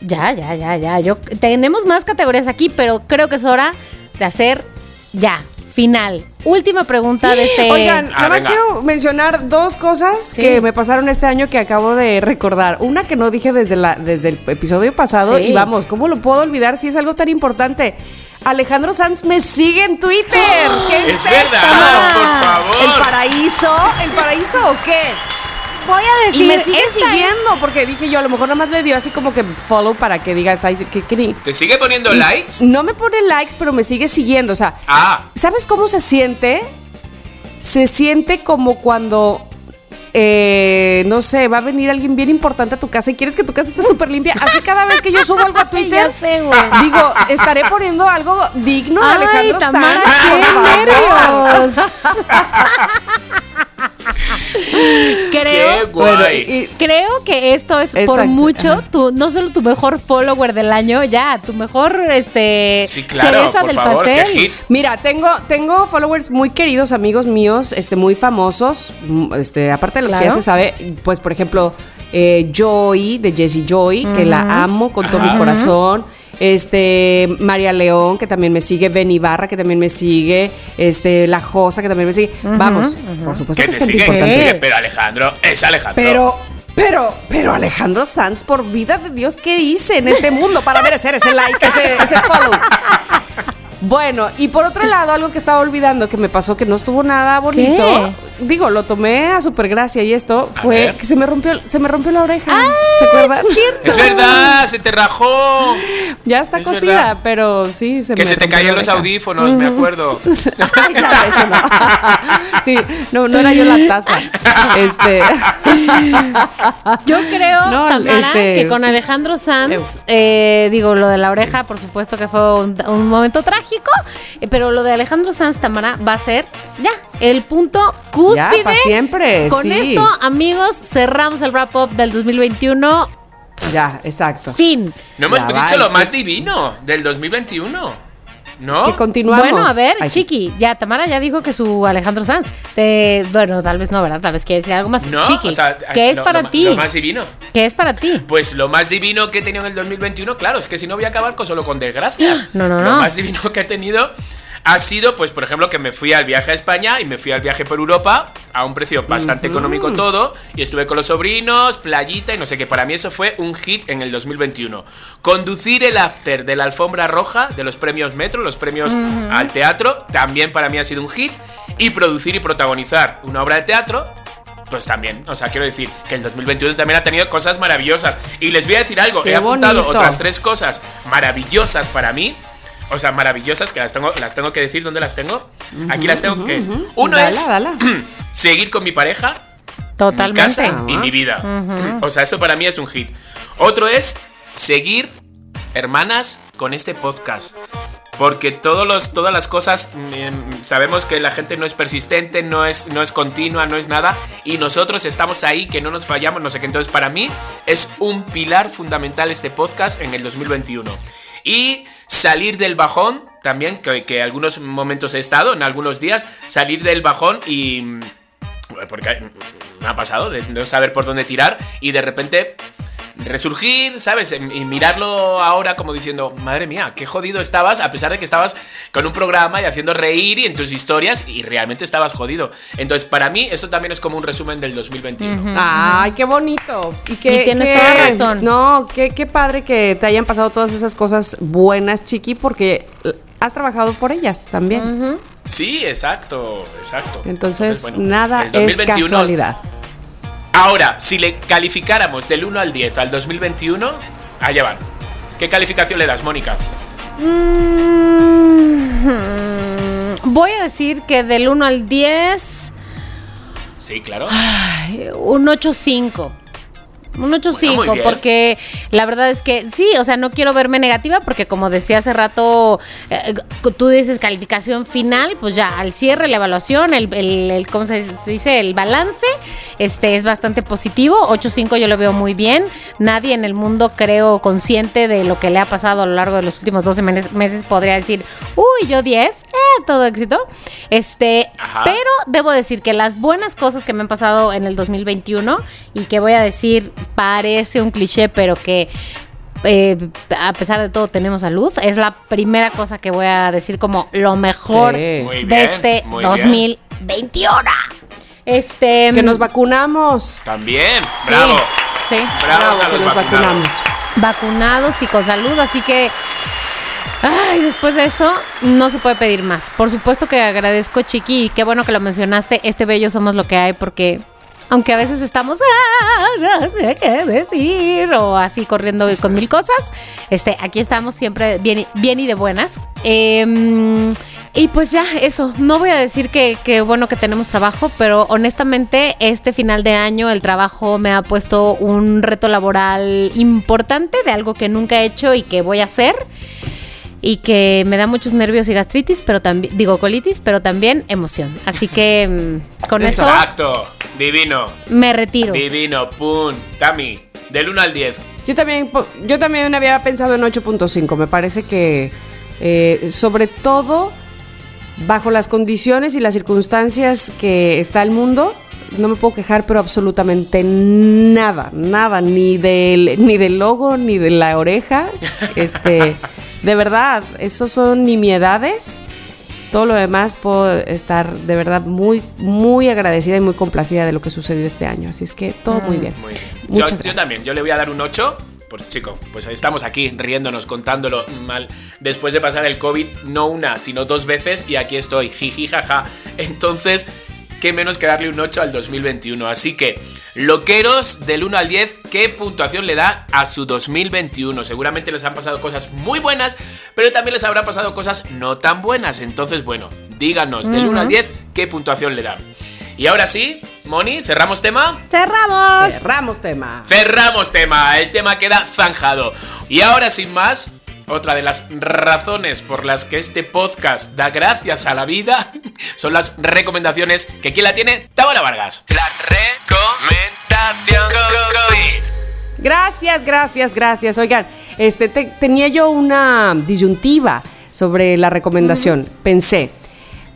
Ya, ya, ya, ya. Yo tenemos más categorías aquí, pero creo que es hora de hacer ya final. Última pregunta de este. Oigan, Ah, nada más venga. quiero mencionar dos cosas Sí. que me pasaron este año que acabo de recordar. Una que no dije desde, la, desde el episodio pasado Sí. y vamos, ¿cómo lo puedo olvidar si es algo tan importante? Alejandro Sanz me sigue en Twitter. ¿Qué Es es, verdad, esto? por favor. ¿El paraíso? ¿El paraíso o qué? voy a Y me sigue siguiendo porque dije yo, a lo mejor nada más le dio así como que follow para que digas, ay, ¿qué, qué, ¿Te sigue poniendo likes? No me pone likes, pero me sigue siguiendo. O sea, Ah, ¿Sabes cómo se siente? Se siente como cuando, eh, no sé, va a venir alguien bien importante a tu casa y quieres que tu casa esté súper limpia. Así cada vez que yo subo algo a Twitter, Ya sé, güey. digo, estaré poniendo algo digno de Ay, Alejandro Tamara, Sanz, qué nervios. Creo, qué guay. Bueno, y- creo que esto es por mucho ajá. tu, no solo tu mejor follower del año, ya, tu mejor este Sí, claro, cereza por del favor, qué pastel. hit. Mira, tengo, tengo followers muy queridos, amigos míos, este, muy famosos. mm, Este, aparte de los que ya se sabe, pues, por ejemplo, eh, Joy, de Jessie Joy, que la amo con todo mi corazón. Este, María León, que también me sigue, Ben Ibarra, que también me sigue, este, La Josa, que también me sigue. Vamos, por supuesto Que que te sigue, que te sigue. Pero Alejandro es Alejandro. Pero, pero, pero Alejandro Sanz, por vida de Dios, ¿qué hice en este mundo para merecer ese like, ese, ese follow? Bueno, y por otro lado, algo que estaba olvidando que me pasó que no estuvo nada bonito. Digo, lo tomé a super gracia y esto A fue ver. que se me rompió, se me rompió la oreja. ¿Se acuerdan? Es verdad, se te rajó. Ya está Es cosida, verdad. pero sí se Que me se te caían los audífonos, me acuerdo. Ay, claro, eso no. Sí, no, no era yo la taza. Este. Yo creo, No, Tamara, este, que con. Alejandro Sanz, eh, digo, lo de la oreja, por supuesto que fue un, un momento trágico, eh, pero lo de Alejandro Sanz, Tamara, va a ser ya el punto cúspide. Ya, pa' siempre, Con sí. esto, amigos, cerramos el wrap-up del 2021. Ya, exacto. Fin. No hemos Ya, dicho bye. lo más divino del 2021. ¿No? Que continuamos. Bueno, a ver, Ay. Chiqui, ya Tamara ya dijo que su Alejandro Sanz. Te, bueno, tal vez no, ¿verdad? Tal vez quiere decir algo más. No, Chiqui, o sea, ¿qué es lo- para lo- ti? Lo más divino. ¿Qué es para ti? Pues lo más divino que he tenido en el 2021, claro, es que si no voy a acabar con solo con desgracias. No, no, Lo no. más divino que he tenido ha sido, pues, por ejemplo, que me fui al viaje a España y me fui al viaje por Europa a un precio bastante económico todo. Y estuve con los sobrinos, playita y no sé qué. Para mí eso fue un hit en el 2021. Conducir el after de la alfombra roja de los premios Metro, los premios al teatro, también para mí ha sido un hit. Y producir y protagonizar una obra de teatro pues también, o sea, quiero decir que el 2021 también ha tenido cosas maravillosas. Y les voy a decir algo, Qué he apuntado bonito. otras tres cosas maravillosas para mí. O sea, maravillosas que las tengo, las tengo que decir dónde las tengo. Aquí las tengo, que es uno Dala, es dala. seguir con mi pareja, mi Totalmente. casa y mi vida. O sea, eso para mí es un hit. Otro es seguir, hermanas, con este podcast. Porque todos los, todas las cosas mm, sabemos que la gente no es persistente, no es, no es continua, no es nada. Y nosotros estamos ahí, que no nos fallamos, no sé qué. Entonces, para mí es un pilar fundamental este podcast en el 2021. Y salir del bajón también, que, que algunos momentos he estado, en algunos días, salir del bajón y mm, porque me ha pasado de no saber por dónde tirar y de repente resurgir, ¿sabes? Y mirarlo ahora como diciendo, madre mía, qué jodido estabas, a pesar de que estabas con un programa y haciendo reír y en tus historias y realmente estabas jodido. Entonces, para mí, eso también es como un resumen del 2021. Ay, qué bonito. Y, que, Y tienes que- toda la razón. No, qué, qué padre que te hayan pasado todas esas cosas buenas, Chiqui, porque has trabajado por ellas también. Sí, exacto, exacto. Entonces, bueno, nada el es 2021 casualidad. Ahora, si le calificáramos del 1 al 10 al 2021, allá van. ¿Qué calificación le das, Mónica? Mm, voy a decir que del 1 al 10, Sí, claro. un 8.5. Un 8.5, Bueno, porque la verdad es que sí, o sea, no quiero verme negativa, porque como decía hace rato, eh, tú dices calificación final, pues ya al cierre, la evaluación, el, el, el- ¿cómo se dice? El balance, este es bastante positivo. 8.5 yo lo veo muy bien. Nadie en el mundo, creo, consciente de lo que le ha pasado a lo largo de los últimos 12 menes- meses podría decir, uy, yo 10, eh, todo éxito. Este, Ajá. pero debo decir que las buenas cosas que me han pasado en el 2021 y que voy a decir parece un cliché, pero que eh, a pesar de todo tenemos salud, es la primera cosa que voy a decir como lo mejor Sí. De bien, este muy bien. 2021. Este Que nos vacunamos. También, sí, bravo. Sí. Bravos a que los nos vacunados. vacunamos. vacunados y con salud, así que ay, después de eso no se puede pedir más. Por supuesto que agradezco Chiqui y qué bueno que lo mencionaste, este bello somos lo que hay porque aunque a veces estamos "Ah, no sé qué decir o así corriendo con mil cosas, este aquí estamos siempre bien, bien y de buenas. Em, y pues ya, eso. No voy a decir que, que bueno que tenemos trabajo, pero honestamente, este final de año el trabajo me ha puesto un reto laboral importante de algo que nunca he hecho y que voy a hacer. Y que me da muchos nervios y gastritis, pero también, digo colitis, pero también emoción. Así que mm, con eso Exacto. Divino. me retiro. Divino. Pum. Tami. Del 1 al 10. Yo también, yo también había pensado en 8.5. Me parece que, eh, sobre todo, bajo las condiciones y las circunstancias que está el mundo, no me puedo quejar, pero absolutamente nada, nada, ni del, ni del logo, ni de la oreja. Este, de verdad, esos son nimiedades. Todo lo demás puedo estar de verdad muy, muy agradecida y muy complacida de lo que sucedió este año. Así es que todo muy bien. Muy bien. Yo, Muchas yo gracias. también, yo le voy a dar un 8. Pues chico, pues estamos aquí riéndonos, contándolo mal. Después de pasar el COVID, no una, sino dos veces, y aquí estoy, jiji, jaja. Entonces, qué menos que darle un 8 al 2021. Así que, loqueros del 1 al 10, ¿qué puntuación le da a su 2021? Seguramente les han pasado cosas muy buenas, pero también les habrán pasado cosas no tan buenas. Entonces, bueno, díganos del 1 al 10 qué puntuación le dan. Y ahora sí, Moni, cerramos tema. ¡Cerramos! Cerramos tema. Cerramos tema, el tema queda zanjado. Y ahora sin más, otra de las razones por las que este podcast da gracias a la vida son las recomendaciones que quien la tiene, Tamara Vargas. La recomendación COVID. Gracias, gracias, gracias. Oigan, este te- tenía yo una disyuntiva sobre la recomendación. Pensé,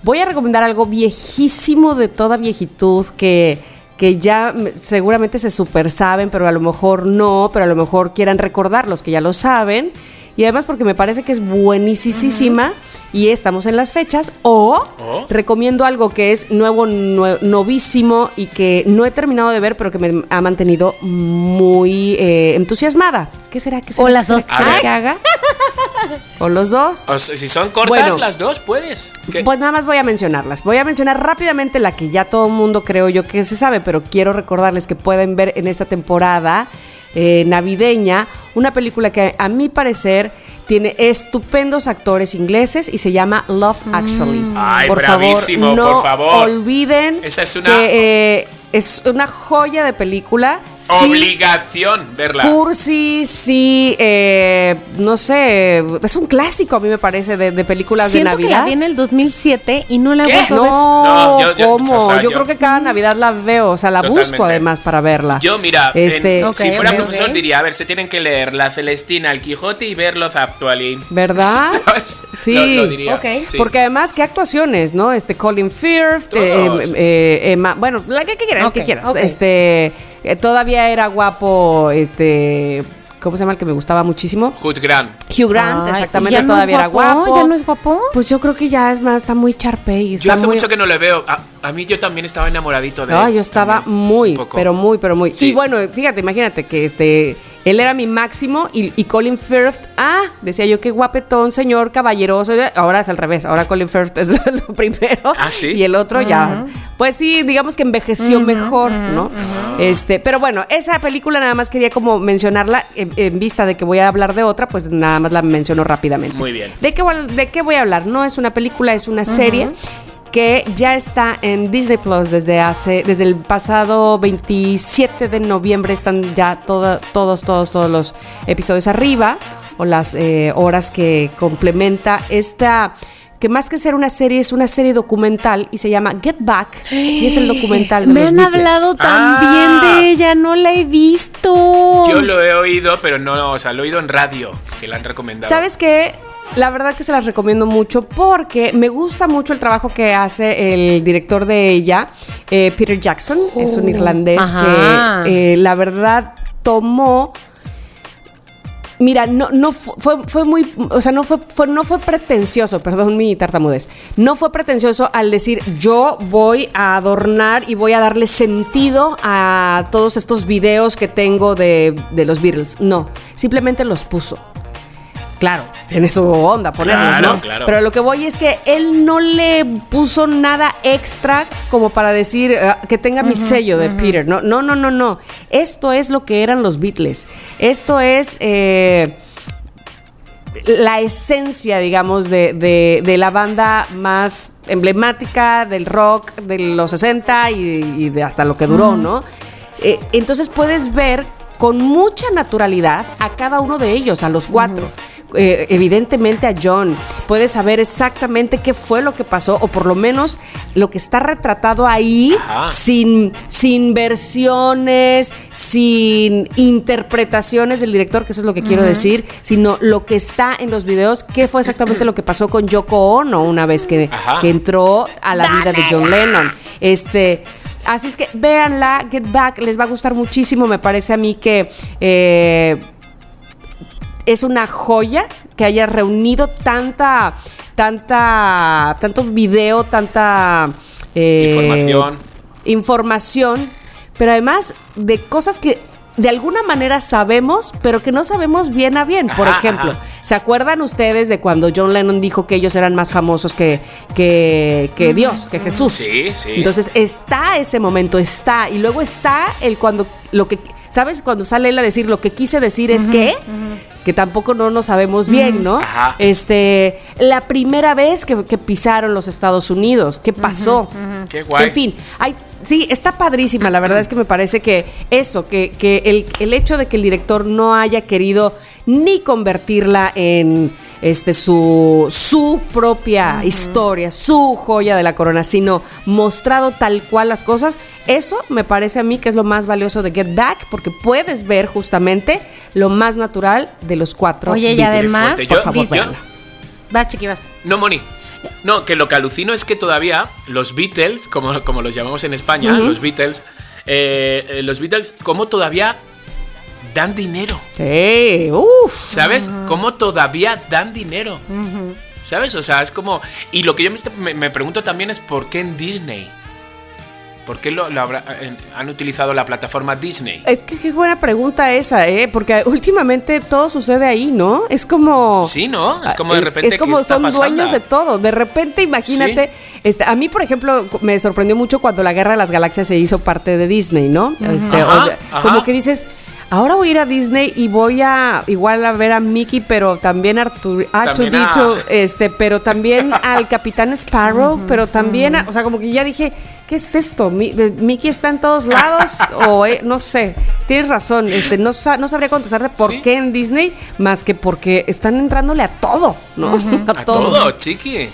voy a recomendar algo viejísimo de toda viejitud que, que ya seguramente se super saben, pero a lo mejor no, pero a lo mejor quieran recordar los que ya lo saben. Y además porque me parece que es buenísima y estamos en las fechas. O Oh. recomiendo algo que es nuevo, nue- novísimo y que no he terminado de ver, pero que me ha mantenido muy eh, entusiasmada. ¿Qué será? ¿Qué será? O las ¿Qué dos. será? ¿Qué será que haga? ¿O los dos? O sea, si son cortas Bueno. las dos, puedes. ¿Qué? Pues nada más voy a mencionarlas. Voy a mencionar rápidamente la que ya todo el mundo creo yo que se sabe, pero quiero recordarles que pueden ver en esta temporada eh, navideña, una película que a mi parecer tiene estupendos actores ingleses y se llama Love Actually. Ay, por bravísimo, favor, no por favor. olviden Esa es una- que eh, es una joya de película. Sí, Obligación verla. Cursi, sí, eh, no sé, es un clásico a mí me parece de, de películas Siento de que Navidad. la vi en el 2007 y no la he. No, No, yo- yo- ¿cómo? o sea, yo, yo- creo que cada Navidad la veo, o sea, la busco además para verla. Yo, mira, Este, en- Ok, si fuera profesor diría, a ver, se tienen que leer La Celestina, El Quijote y ver los. ¿Verdad? Sí. Lo, lo diría. Sí. Porque además, ¿qué actuaciones, no? Este Colin Firth, eh, eh, Emma- bueno, la que, que quieras, Ok, que quieras. ok. Este, eh, todavía era guapo, este, ¿cómo se llama el que me gustaba muchísimo? Hugh Grant. Hugh Grant, Ay, exactamente, ¿ya no es todavía era guapo? guapo. ¿Ya no es guapo? Pues yo creo que ya es más, está muy charpe y Yo hace muy- mucho que no le veo. A, a mí yo también estaba enamoradito de No, él. yo estaba también, muy, pero muy, pero muy. Sí. Y bueno, fíjate, imagínate que este, él era mi máximo y, y Colin Firth, ah, decía yo qué guapetón, señor caballeroso. Ahora es al revés, ahora Colin Firth es lo primero. Ah, ¿sí? Y el otro ya, pues sí, digamos que envejeció mejor, ¿no? Este, pero bueno, esa película nada más quería como mencionarla en, en vista de que voy a hablar de otra, pues nada más la menciono rápidamente. Muy bien. ¿De qué, voy- ¿De qué voy a hablar? No es una película, es una serie que ya está en Disney Plus desde hace desde el pasado 27 de noviembre están ya todos todos todos los episodios arriba o las eh, horas que complementa esta que más que ser una serie es una serie documental y se llama Get Back y es el documental de Me los han Beatles. hablado Ah. también de ella, no la he visto. Yo lo he oído, pero no, o sea, lo he oído en radio, que la han recomendado. ¿Sabes qué? La verdad que se las recomiendo mucho porque me gusta mucho el trabajo que hace el director de ella, eh, Peter Jackson. es un irlandés Ajá. que eh, la verdad tomó. Mira, no, no fu- fue, fue muy, o sea, no fue, fue- no fue pretencioso, perdón mi tartamudez, no fue pretencioso al decir yo voy a adornar y voy a darle sentido a todos estos videos que tengo de, de los Beatles. No, simplemente los puso. Claro, tiene su onda ponerlos, Claro, ¿no? claro. Pero lo que voy es que él no le puso nada extra como para decir eh, que tenga mi sello de Peter. No, no, no, no, no. Esto es lo que eran los Beatles. Esto es eh, la esencia, digamos, de, de- de la banda más emblemática del rock de los 60 y, y de hasta lo que duró, ¿no? Eh, entonces puedes ver con mucha naturalidad a cada uno de ellos, a los cuatro. Eh, evidentemente a John. Puedes saber exactamente qué fue lo que pasó, o por lo menos lo que está retratado ahí, Ajá. sin, sin versiones, sin interpretaciones del director, que eso es lo que quiero decir, sino lo que está en los videos, qué fue exactamente lo que pasó con Yoko Ono una vez que entró a la vida de John Lennon. Este. Así es que véanla, Get Back, les va a gustar muchísimo. Me parece a mí que eh, es una joya que haya reunido tanta, tanta, tanto video, tanta eh, Información. información, pero además de cosas que de alguna manera sabemos, pero que no sabemos bien a bien. Por Ajá, ejemplo, ajá. ¿se acuerdan ustedes de cuando John Lennon dijo que ellos eran más famosos que, que, que Dios, que Jesús? Sí, sí. Entonces está ese momento, está. Y luego está el cuando lo que. ¿Sabes? Cuando sale él a decir lo que quise decir es que. Que tampoco no nos sabemos bien, ¿no? Ajá. Este. La primera vez que, que pisaron los Estados Unidos. ¿Qué pasó? Qué guay. En fin, hay, sí, está padrísima. La verdad es que me parece que eso, que, que el, el hecho de que el director no haya querido ni convertirla en este su, su propia historia, su joya de la corona, sino mostrado tal cual las cosas, eso me parece a mí que es lo más valioso de Get Back, porque puedes ver justamente lo más natural de los cuatro. Oye, y además- por Yo- favor, yo-. Vas, chiqui, vas. No, Moni. No, que lo que alucino es que todavía los Beatles, como, como los llamamos en España, los Beatles, eh, eh, los Beatles, como todavía dan dinero. Sí, uff. ¿Sabes? Cómo todavía dan dinero. ¿Sabes? O sea, es como... Y lo que yo me, me- pregunto también es por qué en Disney. ¿Por qué lo, lo habrá- han utilizado la plataforma Disney? Es que qué buena pregunta esa, ¿eh? Porque últimamente todo sucede ahí, ¿no? Es como... Sí, ¿no? Es como de Ah, repente Es como ¿qué está son dueños de todo. De repente, imagínate. Este, a mí, por ejemplo, me sorprendió mucho cuando la Guerra de las Galaxias se hizo parte de Disney, ¿no? Este, Ajá, o sea, ajá. Como que dices. Ahora voy a ir a Disney y voy a igual a ver a Mickey, pero también a Artur, También a- Arturito, este, pero también al Capitán Sparrow, pero también, a- o sea, como que ya dije, ¿qué es esto? Eh, Mickey está en todos lados o eh, no sé. Tienes razón, este, no, sa- no sabría contestarte por Sí. qué en Disney, más que porque están entrándole a todo, ¿no? A todo, chiqui.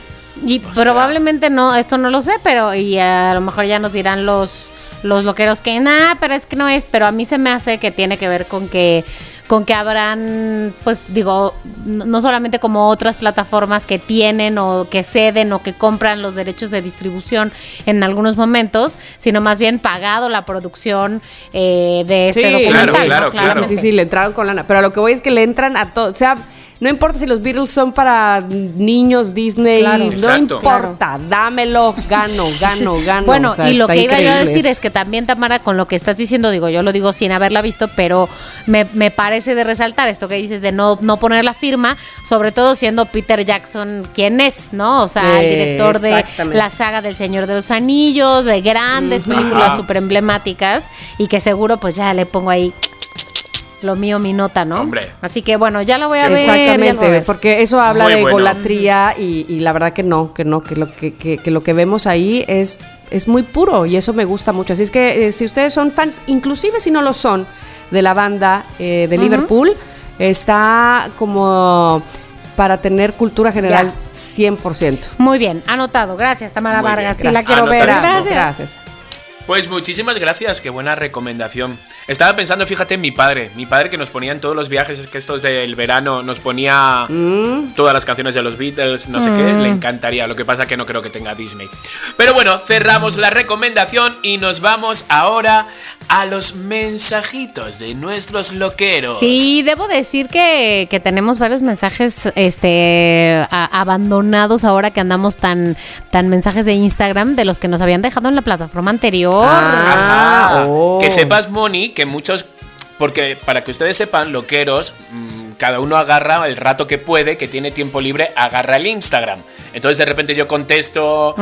Y probablemente no, esto no lo sé, pero y a lo mejor ya nos dirán los los loqueros que nada, pero es que no es, pero a mí se me hace que tiene que ver con que con que habrán, pues digo, no solamente como otras plataformas que tienen o que ceden o que compran los derechos de distribución en algunos momentos, sino más bien pagado la producción eh, de este Sí, documental. claro, ¿no? claro, claro. Sí, sí, sí, le entraron con lana. Pero a lo que voy es que le entran a todo. O sea, no importa si los Beatles son para niños Disney, Claro. no Exacto. importa, dámelo, gano, gano, gano. Bueno, O sea, y lo que iba yo a decir es que también, Tamara, con lo que estás diciendo, digo, yo lo digo sin haberla visto, pero me, me parece de resaltar esto que dices de no, no poner la firma, sobre todo siendo Peter Jackson quien es, ¿no? O sea, el director de la saga del Señor de los Anillos, de grandes películas súper emblemáticas, y que seguro pues ya le pongo ahí lo mío, mi nota, ¿no? Hombre. Así que bueno, ya lo voy a ver. ya Exactamente, ver. porque eso habla Muy de bueno. golatría y, y la verdad que no, que no, que lo que, que- que lo que vemos ahí es, es muy puro y eso me gusta mucho. Así es que eh, si ustedes son fans, inclusive si no lo son, de la banda eh, de Liverpool, está como para tener cultura general 100%. Muy bien, anotado. Gracias, Tamara Muy bien, Vargas. Sí, gracias. la quiero ver. Gracias. Gracias. Pues muchísimas gracias, qué buena recomendación. Estaba pensando, fíjate, en mi padre. Mi padre que nos ponía en todos los viajes, es que estos del verano nos ponía todas las canciones de los Beatles, no sé qué, le encantaría. Lo que pasa que no creo que tenga Disney. Pero bueno, cerramos la recomendación y nos vamos ahora a los mensajitos de nuestros loqueros. Sí, debo decir que, que tenemos varios mensajes este a- abandonados ahora que andamos tan, tan mensajes de Instagram de los que nos habían dejado en la plataforma anterior. Ah, Ajá. oh. Que sepas, Moni, que muchos. Porque para que ustedes sepan, loqueros, mm, cada uno agarra el rato que puede, que tiene tiempo libre, agarra el Instagram. Entonces de repente yo contesto.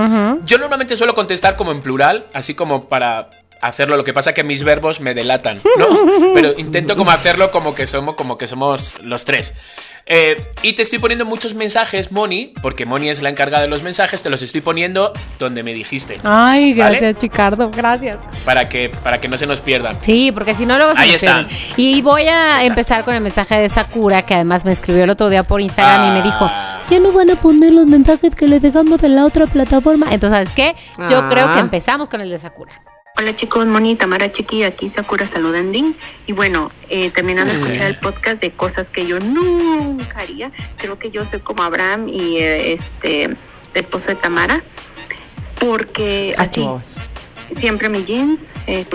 Yo normalmente suelo contestar como en plural, así como para hacerlo. Lo que pasa que mis verbos me delatan, ¿no? Pero intento como hacerlo como que somos, como que somos los tres. Eh, y te estoy poniendo muchos mensajes, Moni, porque Moni es la encargada de los mensajes, te los estoy poniendo donde me dijiste. Ay, ¿Vale? gracias, Chicardo, gracias. Para que, para que no se nos pierdan. Sí, porque si no luego se Ahí nos están. pierden. Y voy a empezar con el mensaje de Sakura, que además me escribió el otro día por Instagram y me dijo, Ah. ya no van a poner los mensajes que le dejamos de la otra plataforma. Entonces, ¿sabes qué? Yo Ah. creo que empezamos con el de Sakura. Hola chicos, Moni, Tamara Chiqui, aquí Sakura saludando. Y bueno, eh, terminando de escuchar el podcast de cosas que yo nunca haría, creo que yo soy como Abraham y eh, este el esposo de Tamara, porque así, siempre mis jeans, eh,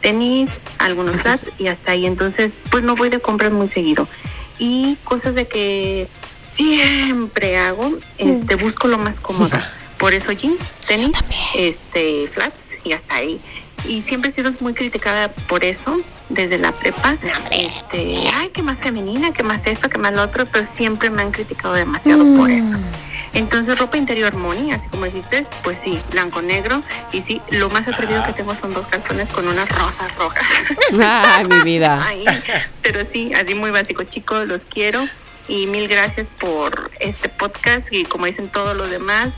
tenis, algunos flats y hasta ahí. Entonces, pues no voy de compras muy seguido. Y cosas de que siempre hago, este, busco lo más cómodo. Por eso jeans, tenis, este, flats y hasta ahí. Y siempre he sido muy criticada por eso, desde la prepa. Este, ay, que más femenina, que más esto, que más lo otro, pero siempre me han criticado demasiado por eso. Entonces, ropa interior Moni, así como dijiste, pues sí, blanco-negro. Y sí, lo más atrevido que tengo son dos calzones con unas rosas rojas. Ay, mi vida. Ay, pero sí, así muy básico, chicos, los quiero. Y mil gracias por este podcast y como dicen todos los demás,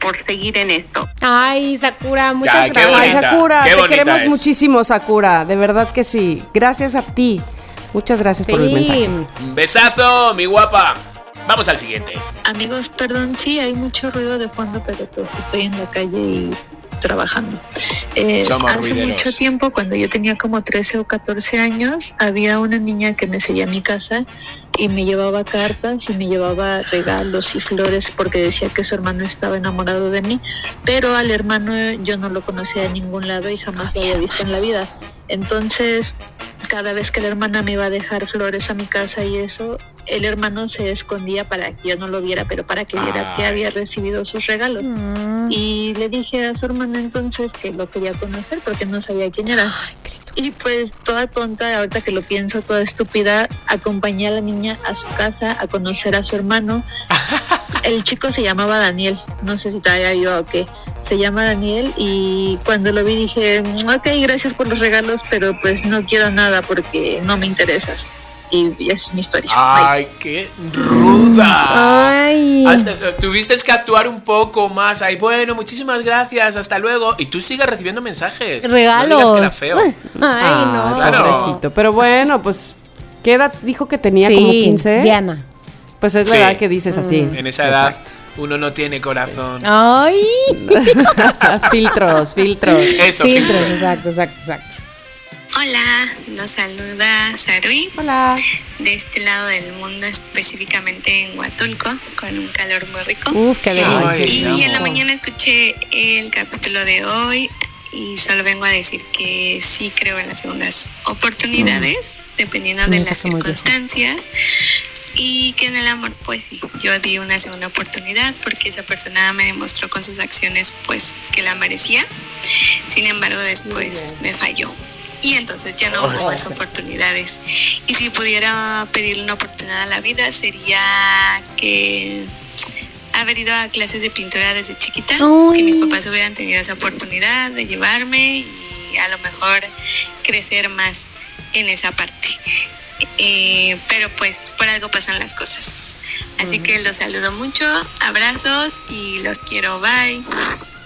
por seguir en esto. Ay, Sakura, muchas Ya, qué gracias. Ay, Sakura, qué te queremos es. muchísimo, Sakura. De verdad que sí. Gracias a ti. Muchas gracias por el Sí. mensaje. Un besazo, mi guapa. Vamos al siguiente. Amigos, perdón, sí, hay mucho ruido de fondo, pero pues estoy en la calle y trabajando. Eh, hace ruideros. mucho tiempo, cuando yo tenía como 13 o 14 años, había una niña que me seguía a mi casa y me llevaba cartas y me llevaba regalos y flores porque decía que su hermano estaba enamorado de mí, pero al hermano yo no lo conocía de ningún lado y jamás lo había visto en la vida. Entonces, cada vez que la hermana me iba a dejar flores a mi casa y eso, el hermano se escondía para que yo no lo viera, pero para que viera que había recibido sus regalos. Y le dije a su hermana entonces que lo quería conocer porque no sabía quién era. Y pues toda tonta, ahorita que lo pienso, toda estúpida, acompañé a la niña a su casa a conocer a su hermano. El chico se llamaba Daniel, no sé si todavía vivo o qué, Se llama Daniel y cuando lo vi dije, "Mm, ok, gracias por los regalos, pero pues no quiero nada porque no me interesas. Y esa es mi historia. Ay, qué ruda. Ay. Hasta- tuviste que actuar un poco más ahí. Bueno, muchísimas gracias, hasta luego. Y tú sigues recibiendo mensajes. No Regalos. digas que era feo. Ay, Ah, no. Claro. Pero bueno, pues, ¿qué edad dijo que tenía? Sí, como 15. Diana. Pues es Sí. la edad que dices así. En esa edad uno no tiene corazón. Ay. filtros, filtros. Eso, Filtros, filtros. exacto, exacto, exacto. Hola, nos saluda Sarui. Hola. De este lado del mundo, específicamente en Huatulco, con un calor muy rico. Uf, qué. Ay, y en la mañana escuché el capítulo de hoy y solo vengo a decir que sí creo en las segundas oportunidades, dependiendo de Mm, las bien. Y que en el amor, pues sí, yo di una segunda oportunidad porque esa persona me demostró con sus acciones, pues, que la merecía. Sin embargo, después me falló. Y entonces ya no hubo más oportunidades. Y si pudiera pedirle una oportunidad a la vida, sería que haber ido a clases de pintura desde chiquita, Ay. que mis papás hubieran tenido esa oportunidad de llevarme y a lo mejor crecer más en esa parte. Eh, pero pues por algo pasan las cosas. Así que los saludo mucho, abrazos y los quiero, bye.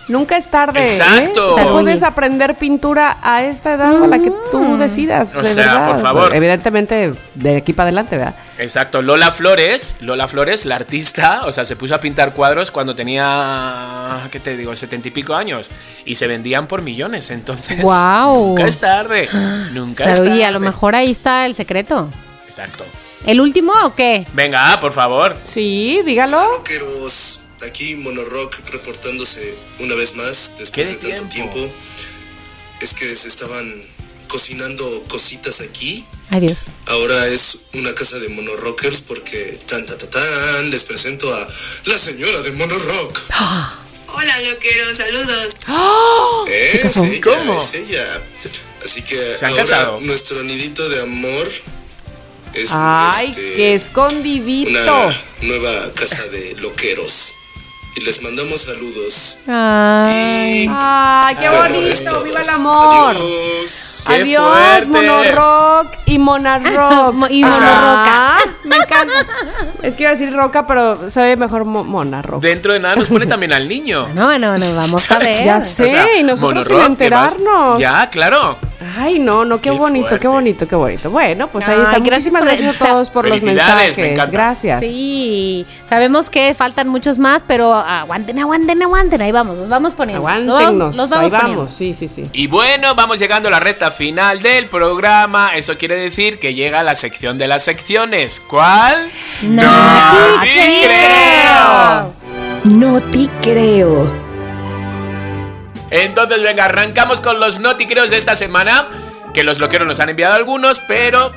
Nunca es tarde. ¿eh? Exacto. O sea, puedes aprender pintura a esta edad a la que tú decidas. O de sea, verdad. por favor. Evidentemente, de aquí para adelante, ¿verdad? Exacto, Lola Flores, Lola Flores, la artista, o sea, se puso a pintar cuadros cuando tenía, ¿qué te digo?, setenta y pico años y se vendían por millones, entonces. Guau. Nunca es tarde, nunca es O sea, tarde. a lo mejor ahí está el secreto. Exacto. ¿El último o qué? Venga, por favor. Sí, dígalo. Rockeros, aquí Monorock reportándose una vez más después ¿Qué de, de tanto tiempo? tiempo. Es que se estaban cocinando cositas aquí. Ay, Dios. Ahora es una casa de monorockers porque tan ta ta tan les presento a la señora de Monorock. Hola, loqueros, saludos. Es ella, ¿Cómo? es ella. Así que ¿Se han ahora casado? nuestro nidito de amor es Ay, este, qué escondidito. una nueva casa de loqueros. Y les mandamos saludos. Ay. Y Ay, qué Bueno, bonito. ¡Viva el amor! Adiós. ¡Qué Adiós! Monorock y Monarrock. Mo- y Ah, Monorroca. Me encanta. Es que iba a decir roca, pero se ve mejor mo- Monarrock. Dentro de nada nos pone también al niño. No, bueno, no, vamos a ver. Ya sé, O sea, y nosotros sin enterarnos. Ya, claro. Ay, no, no, qué, Qué bonito, fuerte. qué bonito, qué bonito. Bueno, pues ahí Ay, está. gracias Muchísimas gracias a todos por los me mensajes. Gracias. Sí, sabemos que faltan muchos más, pero aguanten, aguanten, aguanten. Ahí vamos, los vamos poniendo. Los vamos- Aguántenos. los ahí vamos poniendo. vamos, sí, sí, sí. Y bueno, vamos llegando a la recta final del programa. Eso quiere decir que llega la sección de las secciones. ¿Cuál? No te te creo. No te creo. Entonces, venga, arrancamos con los noticreos de esta semana. Que los loqueros nos han enviado algunos, pero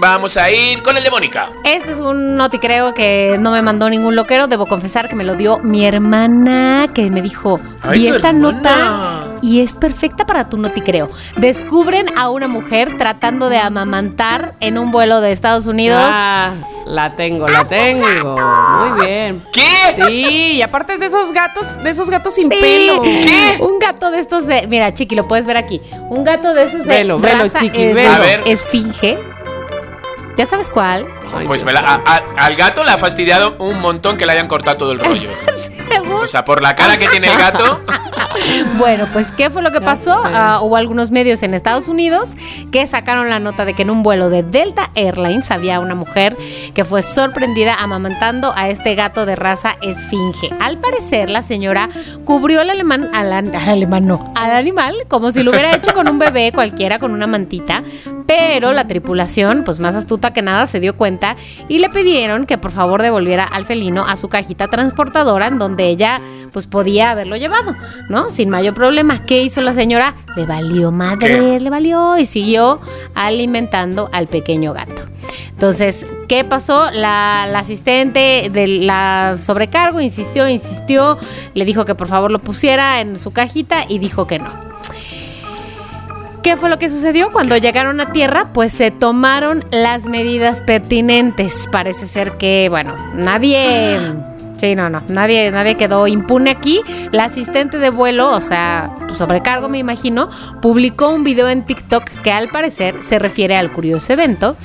vamos a ir con el de Mónica. Este es un noti creo que no me mandó ningún loquero. Debo confesar que me lo dio mi hermana, que me dijo, Ay, vi esta hermana. nota y es perfecta para tu noti creo. Descubren a una mujer tratando de amamantar en un vuelo de Estados Unidos. Ah, la tengo, la tengo. Muy bien. ¿Qué? Sí, y aparte es de esos gatos, de esos gatos sin Sí. pelo. ¿Qué? Un gato de estos de. Mira, Chiqui, lo puedes ver aquí. Un gato de esos de. Velo, velo, Chiqui, eh, velo. A ver. Esfinge. ¿Ya sabes cuál? Ay, Pues me la- a- a- al gato le ha fastidiado un montón que le hayan cortado todo el rollo. O sea, por la cara que tiene el gato. Bueno, pues, ¿qué fue lo que pasó? Ah, hubo algunos medios en Estados Unidos que sacaron la nota de que en un vuelo de Delta Airlines había una mujer que fue sorprendida amamantando a este gato de raza esfinge. Al parecer, la señora cubrió al alemán, al, al alemán no, al animal, como si lo hubiera hecho con un bebé cualquiera, con una mantita, pero la tripulación, pues más astuta que nada, se dio cuenta y le pidieron que por favor devolviera al felino a su cajita transportadora en donde ella pues podía haberlo llevado, ¿no? Sin mayor problema. ¿Qué hizo la señora? Le valió madre, ¿Qué? le valió y siguió alimentando al pequeño gato. Entonces, ¿qué pasó? La, la asistente de la sobrecargo insistió, insistió, le dijo que por favor lo pusiera en su cajita y dijo que no. ¿Qué fue lo que sucedió? Cuando llegaron a tierra, pues se tomaron las medidas pertinentes. Parece ser que, bueno, nadie Sí, no, no. Nadie, nadie quedó impune aquí. La asistente de vuelo, o sea, sobrecargo me imagino, publicó un video en TikTok que al parecer se refiere al curioso evento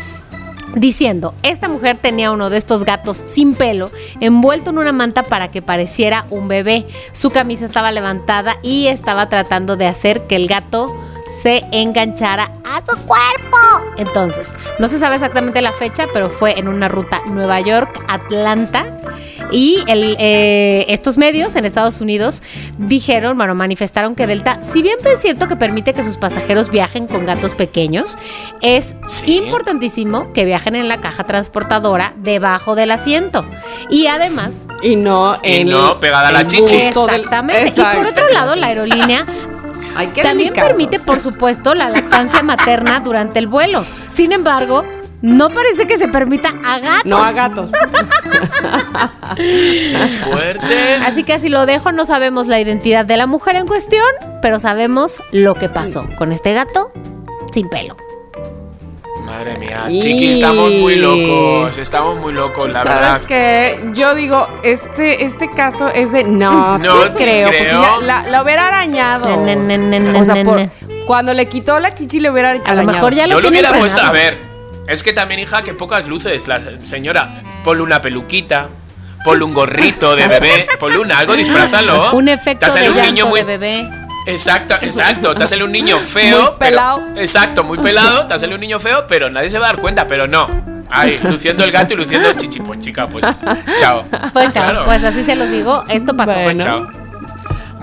diciendo, esta mujer tenía uno de estos gatos sin pelo, envuelto en una manta para que pareciera un bebé. Su camisa estaba levantada y estaba tratando de hacer que el gato se enganchara a su cuerpo. Entonces, no se sabe exactamente la fecha, pero fue en una ruta Nueva York-Atlanta. Y el, eh, estos medios en Estados Unidos dijeron, bueno, manifestaron que Delta, si bien es cierto que permite que sus pasajeros viajen con gatos pequeños, es importantísimo que viajen en la caja transportadora debajo del asiento. Y además... Y no Y en no pegada a la chichi. del- Exactamente. Y por otro lado, la aerolínea Ay, qué también delicados. permite, por supuesto, la lactancia materna durante el vuelo. Sin embargo, no parece que se permita a gatos. No a gatos. Fuerte. Así que así lo dejo, no sabemos la identidad de la mujer en cuestión, pero sabemos lo que pasó con este gato sin pelo. Madre mía, Y- chiqui, estamos muy locos. Estamos muy locos, la verdad. ¿Sabes qué? Yo digo, este, este caso es de no, No te te creo, porque creo. ya la, la hubiera arañado. Ne, ne, ne, ne, o sea, por- ne. cuando le quitó la chichi le hubiera arañado. A lo mejor ya Yo lo lo tiene hubiera puesto, a ver. Es que también, hija, que pocas luces. La señora, ponle una peluquita, ponle un gorrito de bebé, ponle un algo, disfrázalo. Un efecto de un niño muy. de bebé. Exacto, exacto. Te sale un niño feo. Muy pero- pelado. exacto, muy pelado. Te sale un niño feo, pero nadie se va a dar cuenta, pero no. Ahí, luciendo el gato y luciendo el chichi. Pues chica, pues. Chao. Pues chao, Claro. pues así se los digo, esto pasó. Pues chao.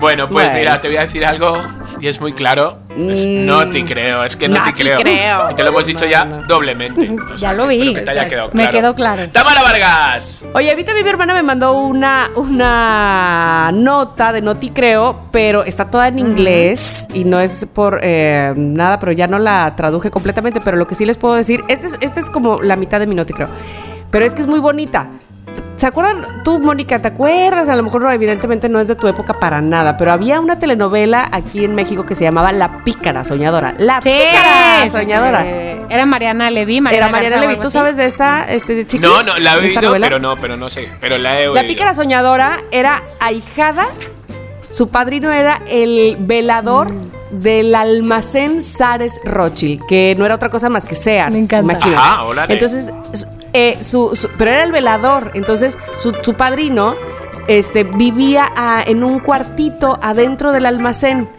Bueno, pues Bueno. mira, te voy a decir algo y es muy claro. Es- no te creo, es que no, no te creo. creo. Y te lo hemos dicho ya doblemente. O sea, Ya lo vi. que te haya quedado Me claro. quedó claro. Tamara Vargas. Oye, ahorita mi hermana me mandó una, una nota de no te creo, pero está toda en inglés y no es por eh, nada, pero ya no la traduje completamente, pero lo que sí les puedo decir, este es, este es como la mitad de mi no te creo, pero es que es muy bonita. ¿Se acuerdan tú, Mónica? ¿Te acuerdas? A lo mejor no, evidentemente no es de tu época para nada, pero había una telenovela aquí en México que se llamaba La Pícara Soñadora. La Pícara sí, Soñadora. sí. Era Mariana Levy, Mariana Era Mariana Garza Levy. ¿Tú así. sabes de esta este, chiqui? No, no, la he ¿De esta oído, novela? pero no, pero no sé. Pero la he oído. La pícara soñadora era ahijada. Su padrino era el velador del almacén Sares Rothschild, que no era otra cosa más que Sears. Me encanta. imagínate. Ajá. Entonces, eh, su, su- pero era el velador. Entonces, su, su padrino este, vivía ah, en un cuartito adentro del almacén.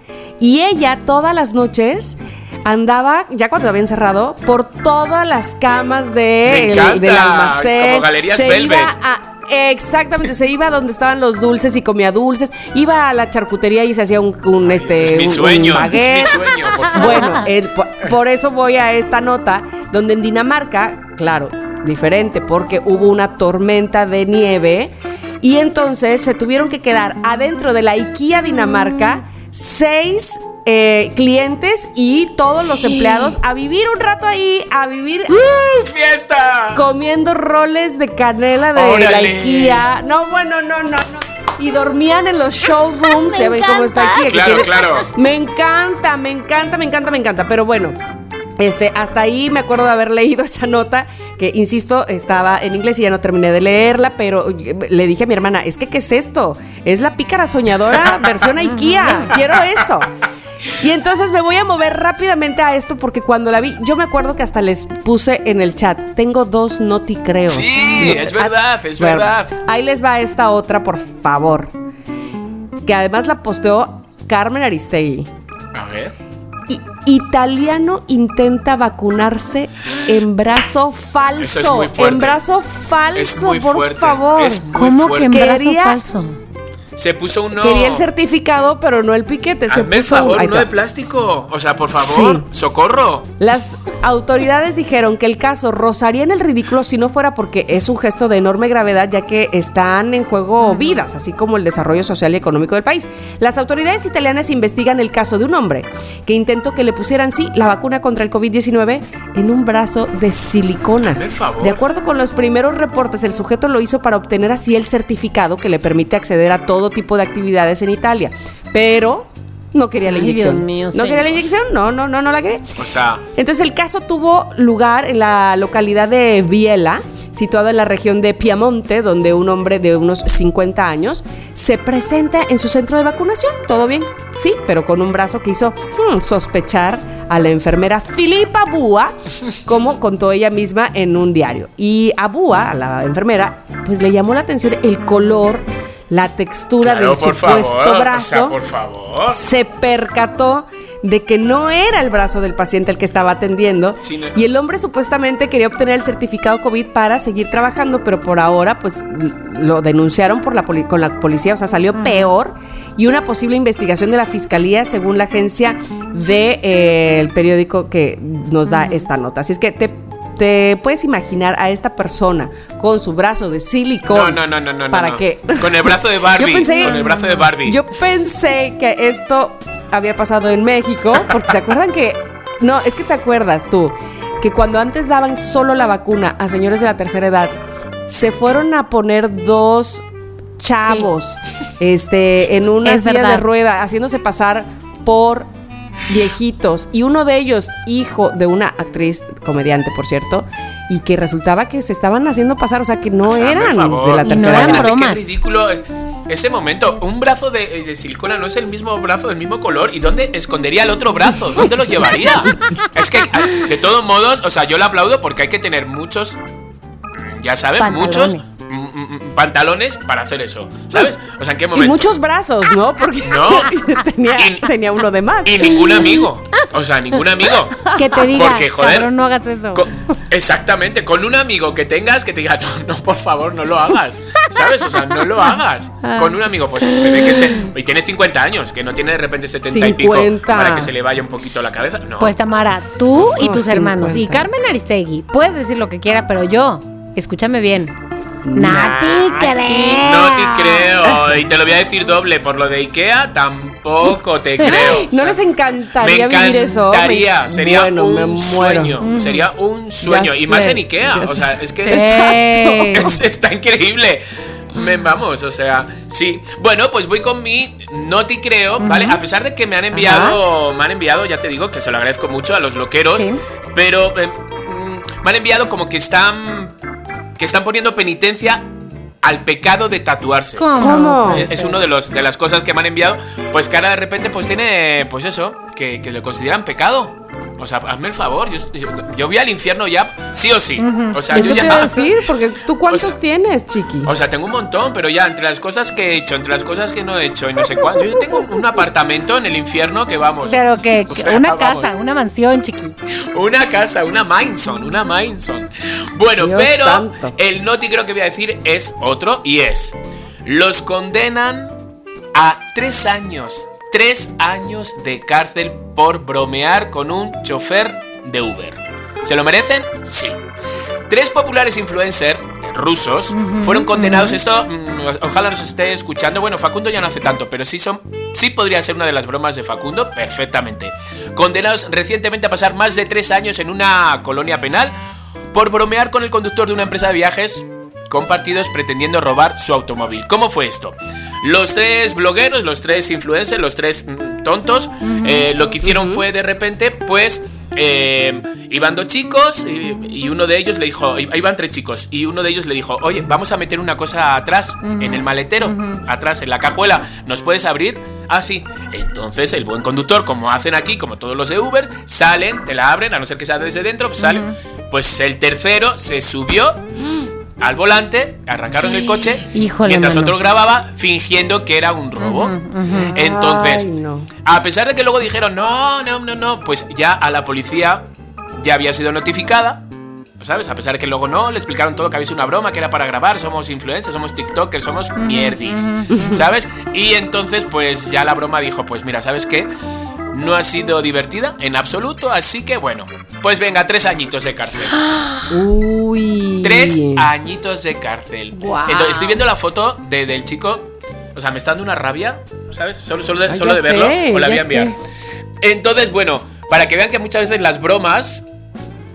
Y ella todas las noches andaba, ya cuando había encerrado, por todas las camas de, encanta, del almacén. como Galerías Se Velvet. iba a- Exactamente, se iba donde estaban los dulces y comía dulces, iba a la charcutería y se hacía un, un, este Es mi un sueño, es mi sueño, por favor. Bueno, eh, po- por eso voy a esta nota, donde en Dinamarca, claro, diferente, porque hubo una tormenta de nieve y entonces se tuvieron que quedar adentro de la IKEA Dinamarca seis eh, clientes y todos los empleados a vivir un rato ahí, a vivir ¡Uh, ¡Fiesta! comiendo roles de canela de la. IKEA. No, bueno, no, no, no. Y dormían en los showrooms. ¿Se ven cómo está que Claro, claro. Me encanta, me encanta, me encanta, me encanta. Pero bueno. Este, hasta ahí me acuerdo de haber leído esa nota, que insisto, estaba en inglés y ya no terminé de leerla, pero le dije a mi hermana, es que ¿qué es esto? Es la pícara soñadora versión IKEA, quiero eso. Y entonces me voy a mover rápidamente a esto porque cuando la vi, yo me acuerdo que hasta les puse en el chat, tengo dos noti creo. Sí, es verdad, es verdad. Ahí les va esta otra, por favor. Que además la posteó Carmen Aristegui. A ver. Italiano intenta vacunarse en brazo falso. Eso es muy fuerte. En brazo falso, Es muy por fuerte, favor. es muy ¿Cómo que en brazo Quería- falso? Se puso uno. Quería el certificado, pero no el piquete. Se Hazme el favor, uno está. de plástico. O sea, por favor, socorro. Las autoridades dijeron que el caso rozaría en el ridículo si no fuera porque es un gesto de enorme gravedad ya que están en juego vidas, así como el desarrollo social y económico del país. Las autoridades italianas investigan el caso de un hombre que intentó que le pusieran sí la vacuna contra el COVID-19 en un brazo de silicona. Hazme el favor. De acuerdo con los primeros reportes, el sujeto lo hizo para obtener así el certificado que le permite acceder a todo tipo de actividades en Italia. Pero no quería la Ay, inyección. Dios mío, ¿No quería la inyección? No, no, no, no la quería. O sea, Entonces el caso tuvo lugar en la localidad de Biela, situado en la región de Piamonte, donde un hombre de unos 50 años se presenta en su centro de vacunación. ¿Todo bien? Sí, pero con un brazo que hizo hmm, sospechar a la enfermera Filipa Búa, como contó ella misma en un diario. Y a Búa, a la enfermera, pues le llamó la atención el color, la textura Claro, del supuesto favor, o brazo. sea, por favor. Se percató de que no era el brazo del paciente el que estaba atendiendo Sí, no- y el hombre supuestamente quería obtener el certificado COVID para seguir trabajando, pero por ahora pues lo denunciaron por la con la policía, o sea, salió peor y una posible investigación de la fiscalía según la agencia del periódico que nos da esta nota. Así es que te, te puedes imaginar a esta persona con su brazo de No, silicón no, no, no, no. para no. que Con el brazo de Barbie. Yo pensé- con el brazo de Barbie. yo pensé que esto había pasado en México, porque se acuerdan que. No, es que te acuerdas tú, que cuando antes daban solo la vacuna a señores de la tercera edad, se fueron a poner dos chavos este, en una Es silla de rueda, haciéndose pasar por viejitos. Y uno de ellos, hijo de una actriz, comediante, por cierto, y que resultaba que se estaban haciendo pasar, o sea, que no hazme eran favor. de la Y no tercera eran edad. Imagínate bromas. Qué ridículo es ese momento. Un brazo de, de silicona no es el mismo brazo del mismo color. ¿Y dónde escondería el otro brazo? ¿Dónde lo llevaría? es que, de todos modos, o sea, yo le aplaudo porque hay que tener muchos, ya saben, Pantalones. muchos pantalones para hacer eso. ¿Sabes? O sea, ¿en qué Y momento? muchos brazos, ¿no? Porque No. tenía, Y- tenía uno de más. Y ningún amigo. O sea, ningún amigo. Que te diga, Porque, joder, cabrón, no hagas eso. Co- exactamente, con un amigo que tengas que te diga, no, no, por favor, no lo hagas. ¿Sabes? O sea, no lo hagas. Con un amigo, pues se ve que este, y tiene 50 años, que no tiene de repente 70 y pico 50. para que se le vaya un poquito la cabeza. No. Pues Tamara, tú y Oh, tus hermanos y 50. Carmen Aristegui, puedes decir lo que quiera, pero yo, escúchame bien. Nati creo. no te creo. Y te lo voy a decir doble. Por lo de Ikea, tampoco te creo. ¿No O sea, les encantaría me vivir eso? encantaría, sería bueno, un sueño. Sería un sueño. y sé, más en Ikea. O sea, es que Sí. Es- está increíble. Me, vamos, o sea, sí. Bueno, pues voy con mi no te creo, ¿vale? A pesar de que me han enviado, me han enviado, ya te digo, que se lo agradezco mucho a los loqueros, Sí. pero eh, mm, me han enviado como que están, que están poniendo penitencia al pecado de tatuarse. ¿Cómo? Es, es uno de los de las cosas que me han enviado, pues que ahora de repente pues tiene, pues eso, que, que le consideran pecado. O sea, hazme el favor, yo, yo, yo voy al infierno ya, sí o sí. O sea, Eso yo ya... a decir, porque tú cuántos O sea- tienes, chiqui. O sea, tengo un montón, pero ya entre las cosas que he hecho, entre las cosas que no he hecho y no sé cuánto, yo tengo un, apartamento en el infierno que vamos. Pero que O sea, una vamos, casa, una mansión, chiqui. Una casa, una Mindson, una Mindson. Bueno, Dios pero santo. el noti creo que voy a decir es otro y es: los condenan a tres años, tres años de cárcel por bromear con un chofer de Uber. ¿Se lo merecen? Sí. Tres populares influencers rusos fueron condenados. Esto, mm, ojalá nos esté escuchando. Bueno, Facundo ya no hace tanto, pero sí son, sí podría ser una de las bromas de Facundo, perfectamente. Condenados recientemente a pasar más de tres años en una colonia penal por bromear con el conductor de una empresa de viajes compartidos pretendiendo robar su automóvil. ¿Cómo fue esto? Los tres blogueros, los tres influencers, los tres mm, tontos, eh, lo que hicieron fue de repente, pues, eh, iban dos chicos y, y uno de ellos le dijo, iban tres chicos y uno de ellos le dijo, oye, vamos a meter una cosa atrás, en el maletero, atrás, en la cajuela, ¿nos puedes abrir? Ah, sí. Entonces el buen conductor, como hacen aquí, como todos los de Uber, salen, te la abren, a no ser que sea desde dentro, pues salen. Pues el tercero se subió al volante, arrancaron el coche, Híjole, mientras mano. otro grababa fingiendo que era un robo. Entonces, Ay, no. a pesar de que luego dijeron, no, no, no, no, pues ya a la policía ya había sido notificada. ¿Sabes? A pesar de que luego no, le explicaron todo que había sido una broma, que era para grabar, somos influencers, somos TikTokers, somos mierdis. ¿Sabes? Y entonces, pues ya la broma dijo, pues mira, ¿sabes qué? No ha sido divertida en absoluto, así que bueno, pues venga, tres añitos de cárcel. Uy. Tres añitos de cárcel. Entonces, estoy viendo la foto de- del chico. O sea, me está dando una rabia, ¿sabes? Solo, solo de, Ay, solo ya de verlo. o la voy a enviar. sé. Entonces, bueno, para que vean que muchas veces las bromas,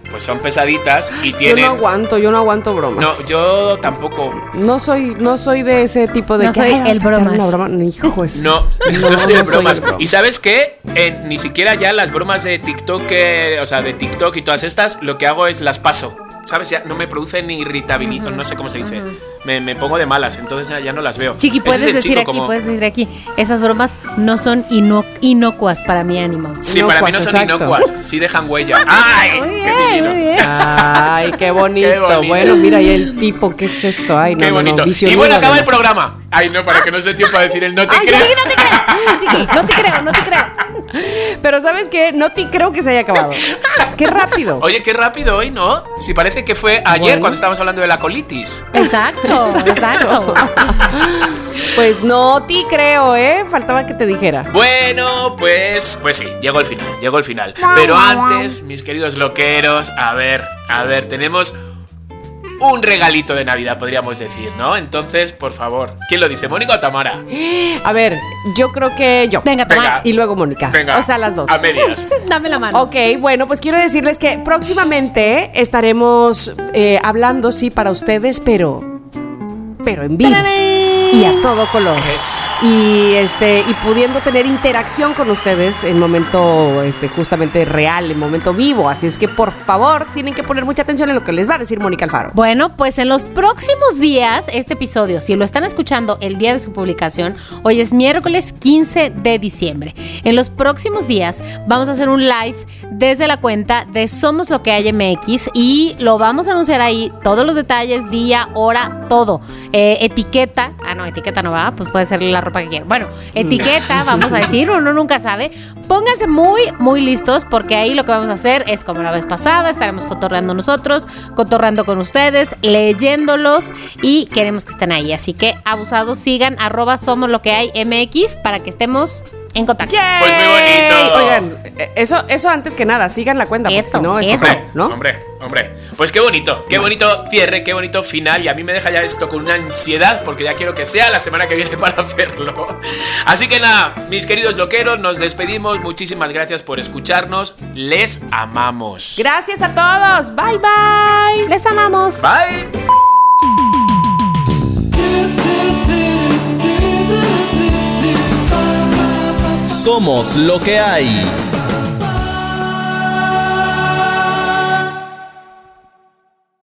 pues son pesaditas y Yo tienen. no aguanto, yo no aguanto bromas. No, yo tampoco. No soy, no soy de ese tipo de No que, soy "Ay, vamos el bromas". una broma. No, hijo, es- No, no, No, soy de soy bromas. Y sabes qué? En- ni siquiera ya las bromas de TikTok, eh, o sea, de TikTok y todas estas, lo que hago es las paso. ¿sabes? Ya no me produce ni irritabilidad, no sé cómo se dice. Me, me pongo de malas, entonces ya no las veo. Chiqui, puedes es decir aquí, como- puedes decir aquí. Esas bromas no son ino- inocuas para mi ánimo. Sí, para mí no son Inocuas, exacto. inocuas, sí dejan huella. ¡Ay! ¡Qué divino! Ay, qué bonito. Qué bonito. Bueno, mira, y el tipo, ¿qué es esto? Ay, no, ¡Qué no, no, bonito! vicio y bueno, acaba no. el programa. Ay, no, para que no se dé tiempo a decir el no te Ay, creo. Chiqui, no te creo. Chiqui, no te creo, no te creo. Pero ¿sabes qué? No te creo que se haya acabado. Qué rápido. Oye, qué rápido hoy, ¿no? Si parece que fue ayer Bueno. cuando estábamos hablando de la colitis. Exacto, exacto. Pues no te creo, ¿eh? Faltaba que te dijera. Bueno, pues, pues sí, llegó el final, llegó el final. Pero antes, mis queridos loqueros, a ver, a ver, tenemos un regalito de Navidad, podríamos decir, ¿no? Entonces, por favor, ¿quién lo dice, Mónica o Tamara? A ver, yo creo que yo. Venga, Venga. Y luego Mónica. Venga, O sea, las dos. A medias. Dame la mano. Ok, bueno, pues quiero decirles que próximamente estaremos eh, hablando, sí, para ustedes, pero. Pero en vivo. Y a todo color. Y este, y pudiendo tener interacción con ustedes en momento este, justamente real, en momento vivo. Así es que por favor, tienen que poner mucha atención en lo que les va a decir Mónica Alfaro. Bueno, pues en los próximos días, este episodio, si lo están escuchando el día de su publicación, hoy es miércoles 15 de diciembre. En los próximos días vamos a hacer un live desde la cuenta de Somos Lo que hay MX y lo vamos a anunciar ahí, todos los detalles, día, hora, todo. Eh, etiqueta, ah no, etiqueta no va, pues puede ser la ropa que quieran. Bueno, etiqueta, vamos a decir, uno nunca sabe. Pónganse muy, muy listos porque ahí lo que vamos a hacer es como la vez pasada, estaremos cotorreando nosotros, cotorreando con ustedes, leyéndolos y queremos que estén ahí. Así que abusados, sigan arroba somos lo que hay MX para que estemos en contacto. Pues muy bonito. Oigan, eso, eso antes que nada, sigan la cuenta, porque Eso, si no, es eso. Hombre, ¿no? hombre, hombre. Pues qué bonito, qué bonito cierre, qué bonito final. Y a mí me deja ya esto con una ansiedad porque ya quiero que sea la semana que viene para hacerlo. Así que nada, mis queridos loqueros, nos despedimos. Muchísimas gracias por escucharnos. Les amamos. Gracias a todos. Bye, bye. Les amamos. Bye. Somos lo que hay.